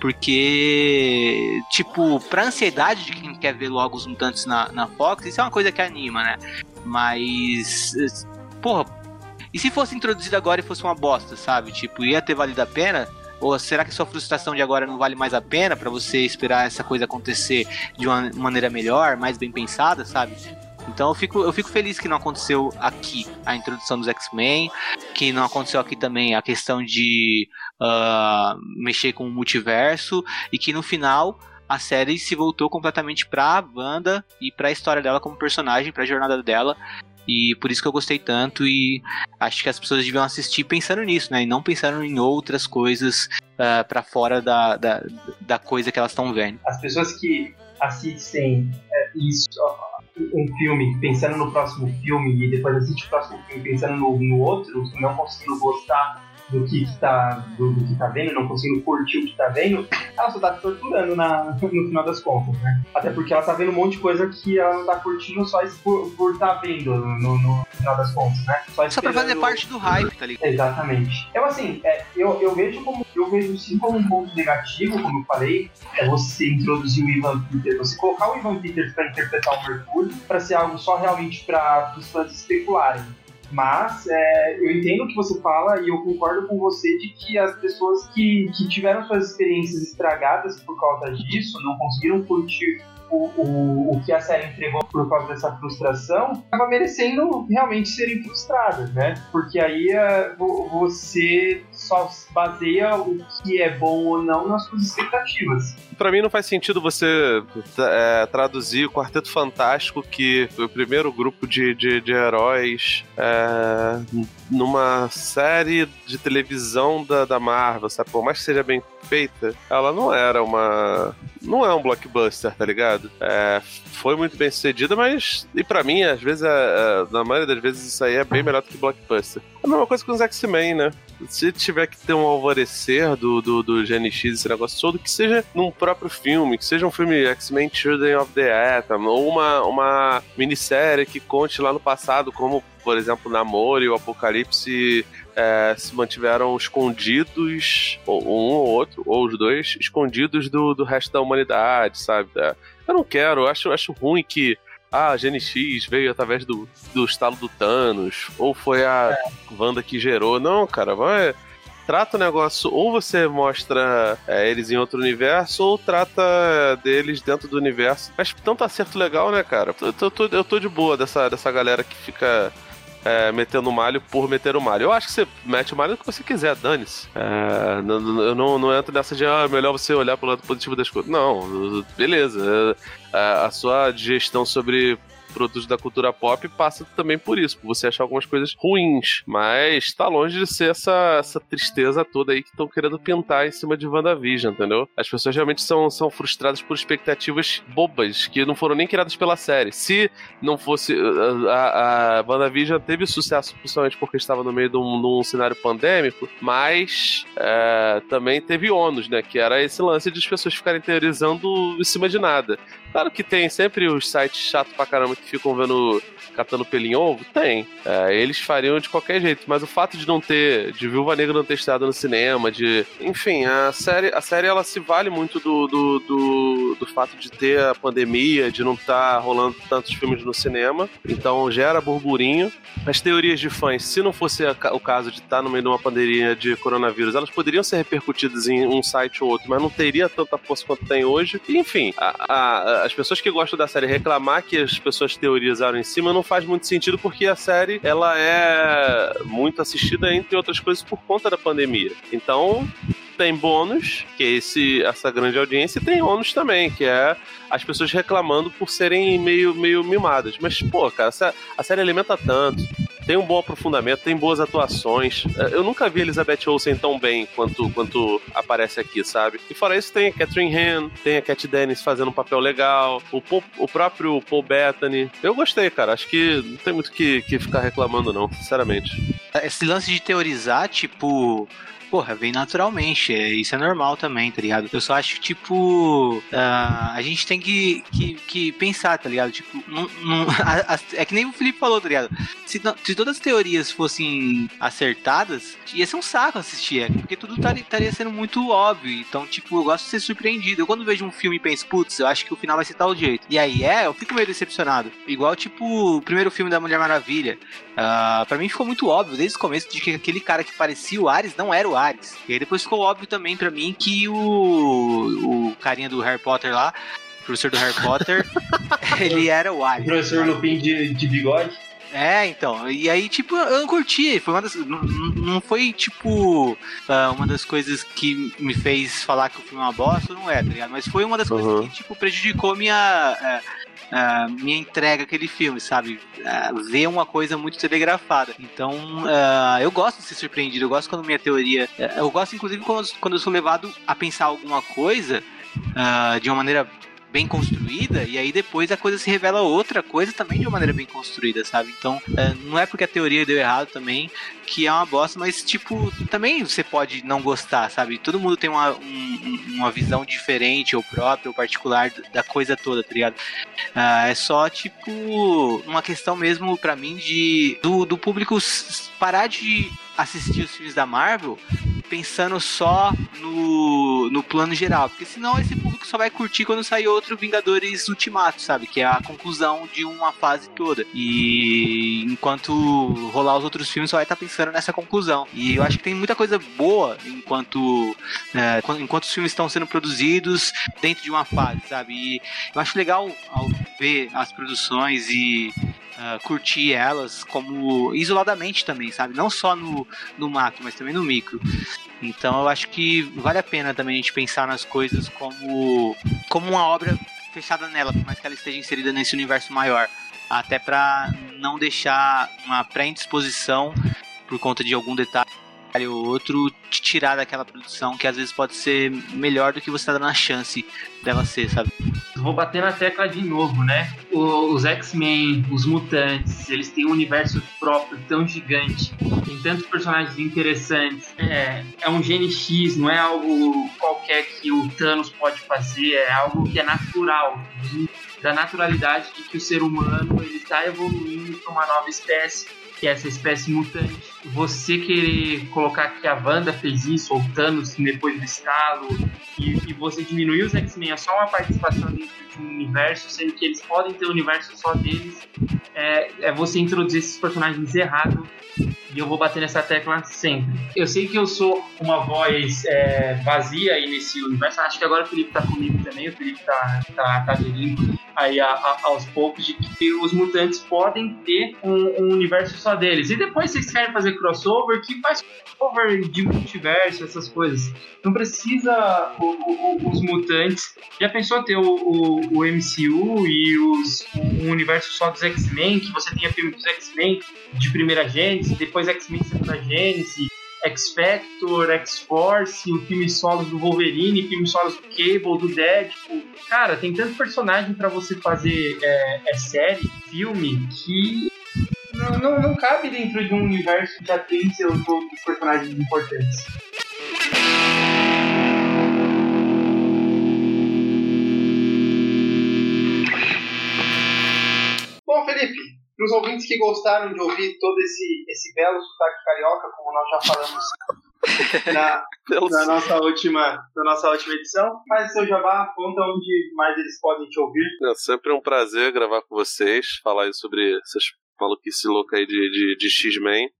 Porque, tipo, pra ansiedade de quem quer ver logo os mutantes na, na Fox, isso é uma coisa que anima, né? Mas, porra, e se fosse introduzido agora e fosse uma bosta, sabe? Tipo, ia ter valido a pena? Ou será que sua frustração de agora não vale mais a pena para você esperar essa coisa acontecer de uma maneira melhor, mais bem pensada, sabe? Então eu fico, eu fico feliz que não aconteceu aqui a introdução dos X-Men, que não aconteceu aqui também a questão de uh, mexer com o multiverso e que no final a série se voltou completamente pra Wanda e pra história dela como personagem, pra jornada dela. E por isso que eu gostei tanto e acho que as pessoas deviam assistir pensando nisso, né? E não pensando em outras coisas uh, para fora da, da, da, coisa que elas estão vendo. As pessoas que assistem é, isso, um filme pensando no próximo filme e depois assiste o próximo filme pensando no, no outro, não conseguindo gostar do que, que tá, do, do, que tá vendo, não conseguindo curtir o que tá vendo, ela só tá se torturando na, no final das contas, né? Até porque ela tá vendo um monte de coisa que ela não tá curtindo só por, por tá vendo no, no final das contas, né? Só, só pra fazer parte do hype, tá ligado? Exatamente. Então, assim, é, eu, eu vejo como eu vejo sim como um ponto negativo, como eu falei, é você introduzir o Ivan Peters, você colocar o Ivan Peters para interpretar o Mercúrio, para ser algo só realmente para os fãs especularem. Mas é, eu entendo o que você fala e eu concordo com você de que as pessoas que, que tiveram suas experiências estragadas por causa disso, não conseguiram curtir o, o, o que a série entregou por causa dessa frustração, acaba merecendo realmente serem frustradas, né? Porque aí é, você só baseia o que é bom ou não nas suas expectativas. Para mim não faz sentido você é, traduzir o Quarteto Fantástico, que foi o primeiro grupo de, de, de heróis, é, numa série de televisão da, da Marvel, sabe? Por mais que seja bem feita, ela não era uma. Não é um blockbuster, tá ligado? É, foi muito bem sucedida, mas. E para mim, às vezes, é, é, na maioria das vezes, isso aí é bem melhor do que blockbuster. É a mesma coisa com os X-Men, né? Se tiver que ter um alvorecer do, do, do GNX, esse negócio todo, que seja num próprio filme, que seja um filme X-Men Children of the Atom, ou uma, uma minissérie que conte lá no passado como por exemplo, Namor e o Apocalipse é, se mantiveram escondidos, ou um ou outro, ou os dois, escondidos do, do resto da humanidade, sabe? É, eu não quero, eu acho, acho ruim que ah, a GNX veio através do, do estalo do Thanos, ou foi a é. Wanda que gerou. Não, cara, vai trata o negócio, ou você mostra é, eles em outro universo, ou trata deles dentro do universo. Mas tanto acerto legal, né, cara? Eu tô, eu tô, eu tô de boa dessa, dessa galera que fica é, metendo malho por meter o malho. Eu acho que você mete o malho que você quiser, dane-se. É, eu não, não entro nessa de, ah, é melhor você olhar pelo lado positivo das coisas. Não, beleza. É, a sua digestão sobre produtos da cultura pop passa também por isso, por você achar algumas coisas ruins. Mas tá longe de ser essa, essa tristeza toda aí que estão querendo pintar em cima de WandaVision, entendeu? As pessoas realmente são, são frustradas por expectativas bobas, que não foram nem criadas pela série. Se não fosse. A, a WandaVision teve sucesso, principalmente porque estava no meio de um, de um cenário pandêmico, mas é, também teve ônus, né? Que era esse lance de as pessoas ficarem teorizando em cima de nada. Claro que tem sempre os sites chatos pra caramba que ficam vendo catando pelinho ovo? Tem. É, eles fariam de qualquer jeito, mas o fato de não ter, de Viúva Negra não ter estado no cinema, de. Enfim, a série, a série ela se vale muito do, do, do, do fato de ter a pandemia, de não estar tá rolando tantos filmes no cinema, então gera burburinho. As teorias de fãs, se não fosse a, o caso de estar tá no meio de uma pandemia de coronavírus, elas poderiam ser repercutidas em um site ou outro, mas não teria tanta força quanto tem hoje. E, enfim, a, a, as pessoas que gostam da série reclamar que as pessoas teorizaram em cima não faz muito sentido porque a série ela é muito assistida, entre outras coisas, por conta da pandemia. Então, tem bônus, que é esse, essa grande audiência, e tem ônus também, que é as pessoas reclamando por serem meio, meio mimadas. Mas, pô, cara, a série alimenta tanto, tem um bom aprofundamento, tem boas atuações. É, eu nunca vi Elizabeth Olsen tão bem quanto, quanto aparece aqui, sabe? E fora isso, tem a Catherine Han, tem a Cat Dennis fazendo um papel legal, o, o próprio Paul Bettany. Eu gostei, cara. Acho que não tem muito que, que ficar reclamando, não, sinceramente. Esse lance de teorizar, tipo, porra, vem naturalmente. É, isso é normal também, tá ligado? Eu só acho que, tipo, uh, a gente tem que, que, que, pensar, tá ligado? Tipo, não, não, a, a, é que nem o Felipe falou, tá ligado? Se, se, todas as teorias fossem acertadas, ia ser um saco assistir, é, porque tudo estaria sendo muito óbvio. Então, tipo, eu gosto de ser surpreendido. Eu quando vejo um filme e penso, putz, eu acho que o final vai ser tal jeito. E aí é, eu fico meio decepcionado. Igual, tipo, o primeiro filme da Mulher Maravilha. Uh, pra mim ficou muito óbvio desde o começo de que aquele cara que parecia o Ares não era o Ares. E aí depois ficou óbvio também para mim que o, o carinha do Harry Potter lá, o professor do Harry Potter, ele era o Ares. O professor Lupin de, de bigode? É, então. E aí, tipo, eu não curti. Foi uma das, não, não foi, tipo, uh, uma das coisas que me fez falar que o filme é uma bosta, não é, tá ligado? Mas foi uma das uhum. coisas que, tipo, prejudicou minha. Uh, minha entrega aquele filme, sabe? Uh, ver uma coisa muito telegrafada. Então, uh, eu gosto de ser surpreendido, eu gosto quando minha teoria. eu gosto, inclusive, quando, quando eu sou levado a pensar alguma coisa de uma maneira bem construída, e aí depois a coisa se revela outra coisa também de uma maneira bem construída, sabe? Então, é, não é porque a teoria deu errado também que é uma bosta, mas, tipo, também você pode não gostar, sabe? Todo mundo tem uma, um, uma visão diferente, ou própria, ou particular da coisa toda, tá ligado? Uh, é só, tipo, uma questão mesmo para mim de do, do público parar de assistir os filmes da Marvel pensando só no, no plano geral, porque senão esse público só vai curtir quando sair outro Vingadores Ultimato, sabe? Que é a conclusão de uma fase toda. E enquanto rolar os outros filmes, só vai estar pensando nessa conclusão. E eu acho que tem muita coisa boa enquanto, é, enquanto os filmes estão sendo produzidos dentro de uma fase, sabe? E eu acho legal ao ver as produções e uh, curtir elas como isoladamente também, sabe? Não só no, no macro, mas também no micro. Então eu acho que vale a pena também a gente pensar nas coisas como, como uma obra fechada nela, por mais que ela esteja inserida nesse universo maior. Até para não deixar uma pré-indisposição por conta de algum detalhe ou outro te tirar daquela produção que às vezes pode ser melhor do que você tá dando a chance dela ser, sabe? Vou bater na tecla de novo, né? O, os X-Men, os mutantes, eles têm um universo próprio tão gigante, tem tantos personagens interessantes. É, é um gene X, não é algo qualquer que o Thanos pode fazer, é algo que é natural da naturalidade de que o ser humano ele está evoluindo para uma nova espécie que é essa espécie mutante. Você querer colocar que a Wanda fez isso, ou Thanos depois do estalo, e, e você diminuir os X-Men a só uma participação dentro de um universo, sendo que eles podem ter um universo só deles, é, é você introduzir esses personagens errado e eu vou bater nessa tecla sempre. Eu sei que eu sou uma voz é, vazia aí nesse universo, acho que agora o Felipe tá comigo também, o Felipe tá, tá, tá aderindo aí a, a, aos poucos de que os mutantes podem ter um, um, universo só deles. E depois vocês querem fazer crossover, que faz crossover de multiverso, essas coisas. Não precisa o, o, os mutantes. Já pensou ter o, o, MCU e os, um universo só dos X-Men, que você tenha filme dos X-Men de primeira gênese, depois X-Men segunda gênese, X-Factor, X-Force, o filme solo do Wolverine, filme solo do Cable, do Deadpool. Cara, tem tanto personagem para você fazer é, é, série, filme, que não, não, não, cabe dentro de um universo que já tem seus outros personagens importantes. Os ouvintes que gostaram de ouvir todo esse, esse belo sotaque carioca, como nós já falamos na, na, nossa última, na nossa última edição. Mas, seu Jabá, conta onde mais eles podem te ouvir. É sempre um prazer gravar com vocês, falar sobre essas maluquices loucas aí de, de, de X-Men,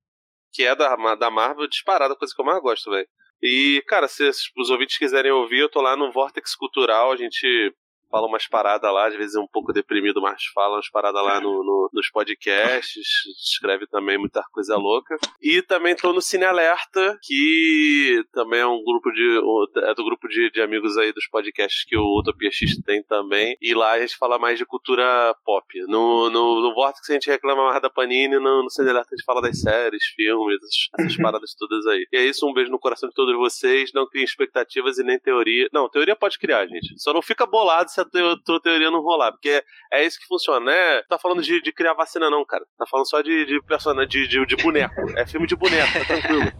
que é da, da Marvel disparada, coisa que eu mais gosto, velho. E, cara, se os ouvintes quiserem ouvir, eu tô lá no Vortex Cultural, a gente fala umas paradas lá, às vezes é um pouco deprimido, mas fala umas paradas lá no, no, nos podcasts, escreve também muita coisa louca. E também tô no Cine Alerta, que também é um grupo de. é do grupo de, de amigos aí dos podcasts que o Utopia X tem também. E lá a gente fala mais de cultura pop. No, no, no Vortex a gente reclama mais da Panini, no, no Cine Alerta a gente fala das séries, filmes, essas paradas todas aí. E é isso, um beijo no coração de todos vocês. Não criem expectativas e nem teoria. Não, teoria pode criar, gente. Só não fica bolado se a tua teoria não rolar. Porque é isso que funciona, né? Tá falando de, de criar vacina, não, cara. Tá falando só de, de personagem, de, de, de boneco. É filme de boneco, tá tranquilo.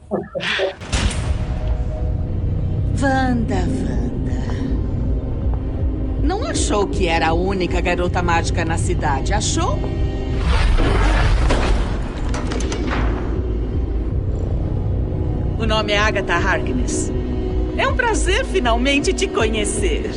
Wanda, Wanda. Não achou que era a única garota mágica na cidade, achou? O nome é Agatha Harkness. É um prazer finalmente te conhecer.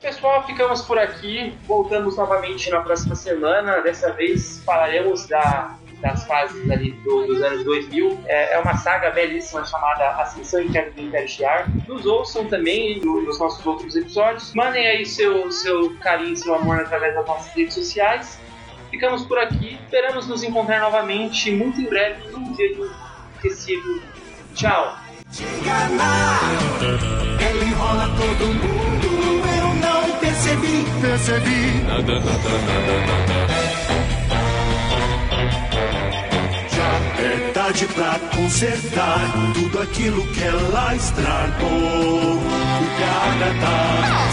Pessoal, ficamos por aqui. Voltamos novamente na próxima semana. Dessa vez falaremos da, das fases ali do, dos anos 2000. É, é, uma saga belíssima chamada Ascensão Interna do Império Shiar. Nos ouçam também nos nossos outros episódios. Mandem aí seu, seu carinho, seu amor através das nossas redes sociais. Ficamos por aqui. Esperamos nos encontrar novamente muito em breve, num dia de esquecido. Tchau! Ele enrola todo mundo percebi, percebi. Nada, nada, nada, nada. Já é tarde. pra consertar tudo aquilo que ela estragou. Porque a Agatha,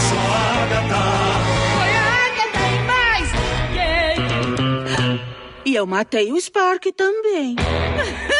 só a Agatha. Foi a Agatha e mais! E eu matei o Spark também.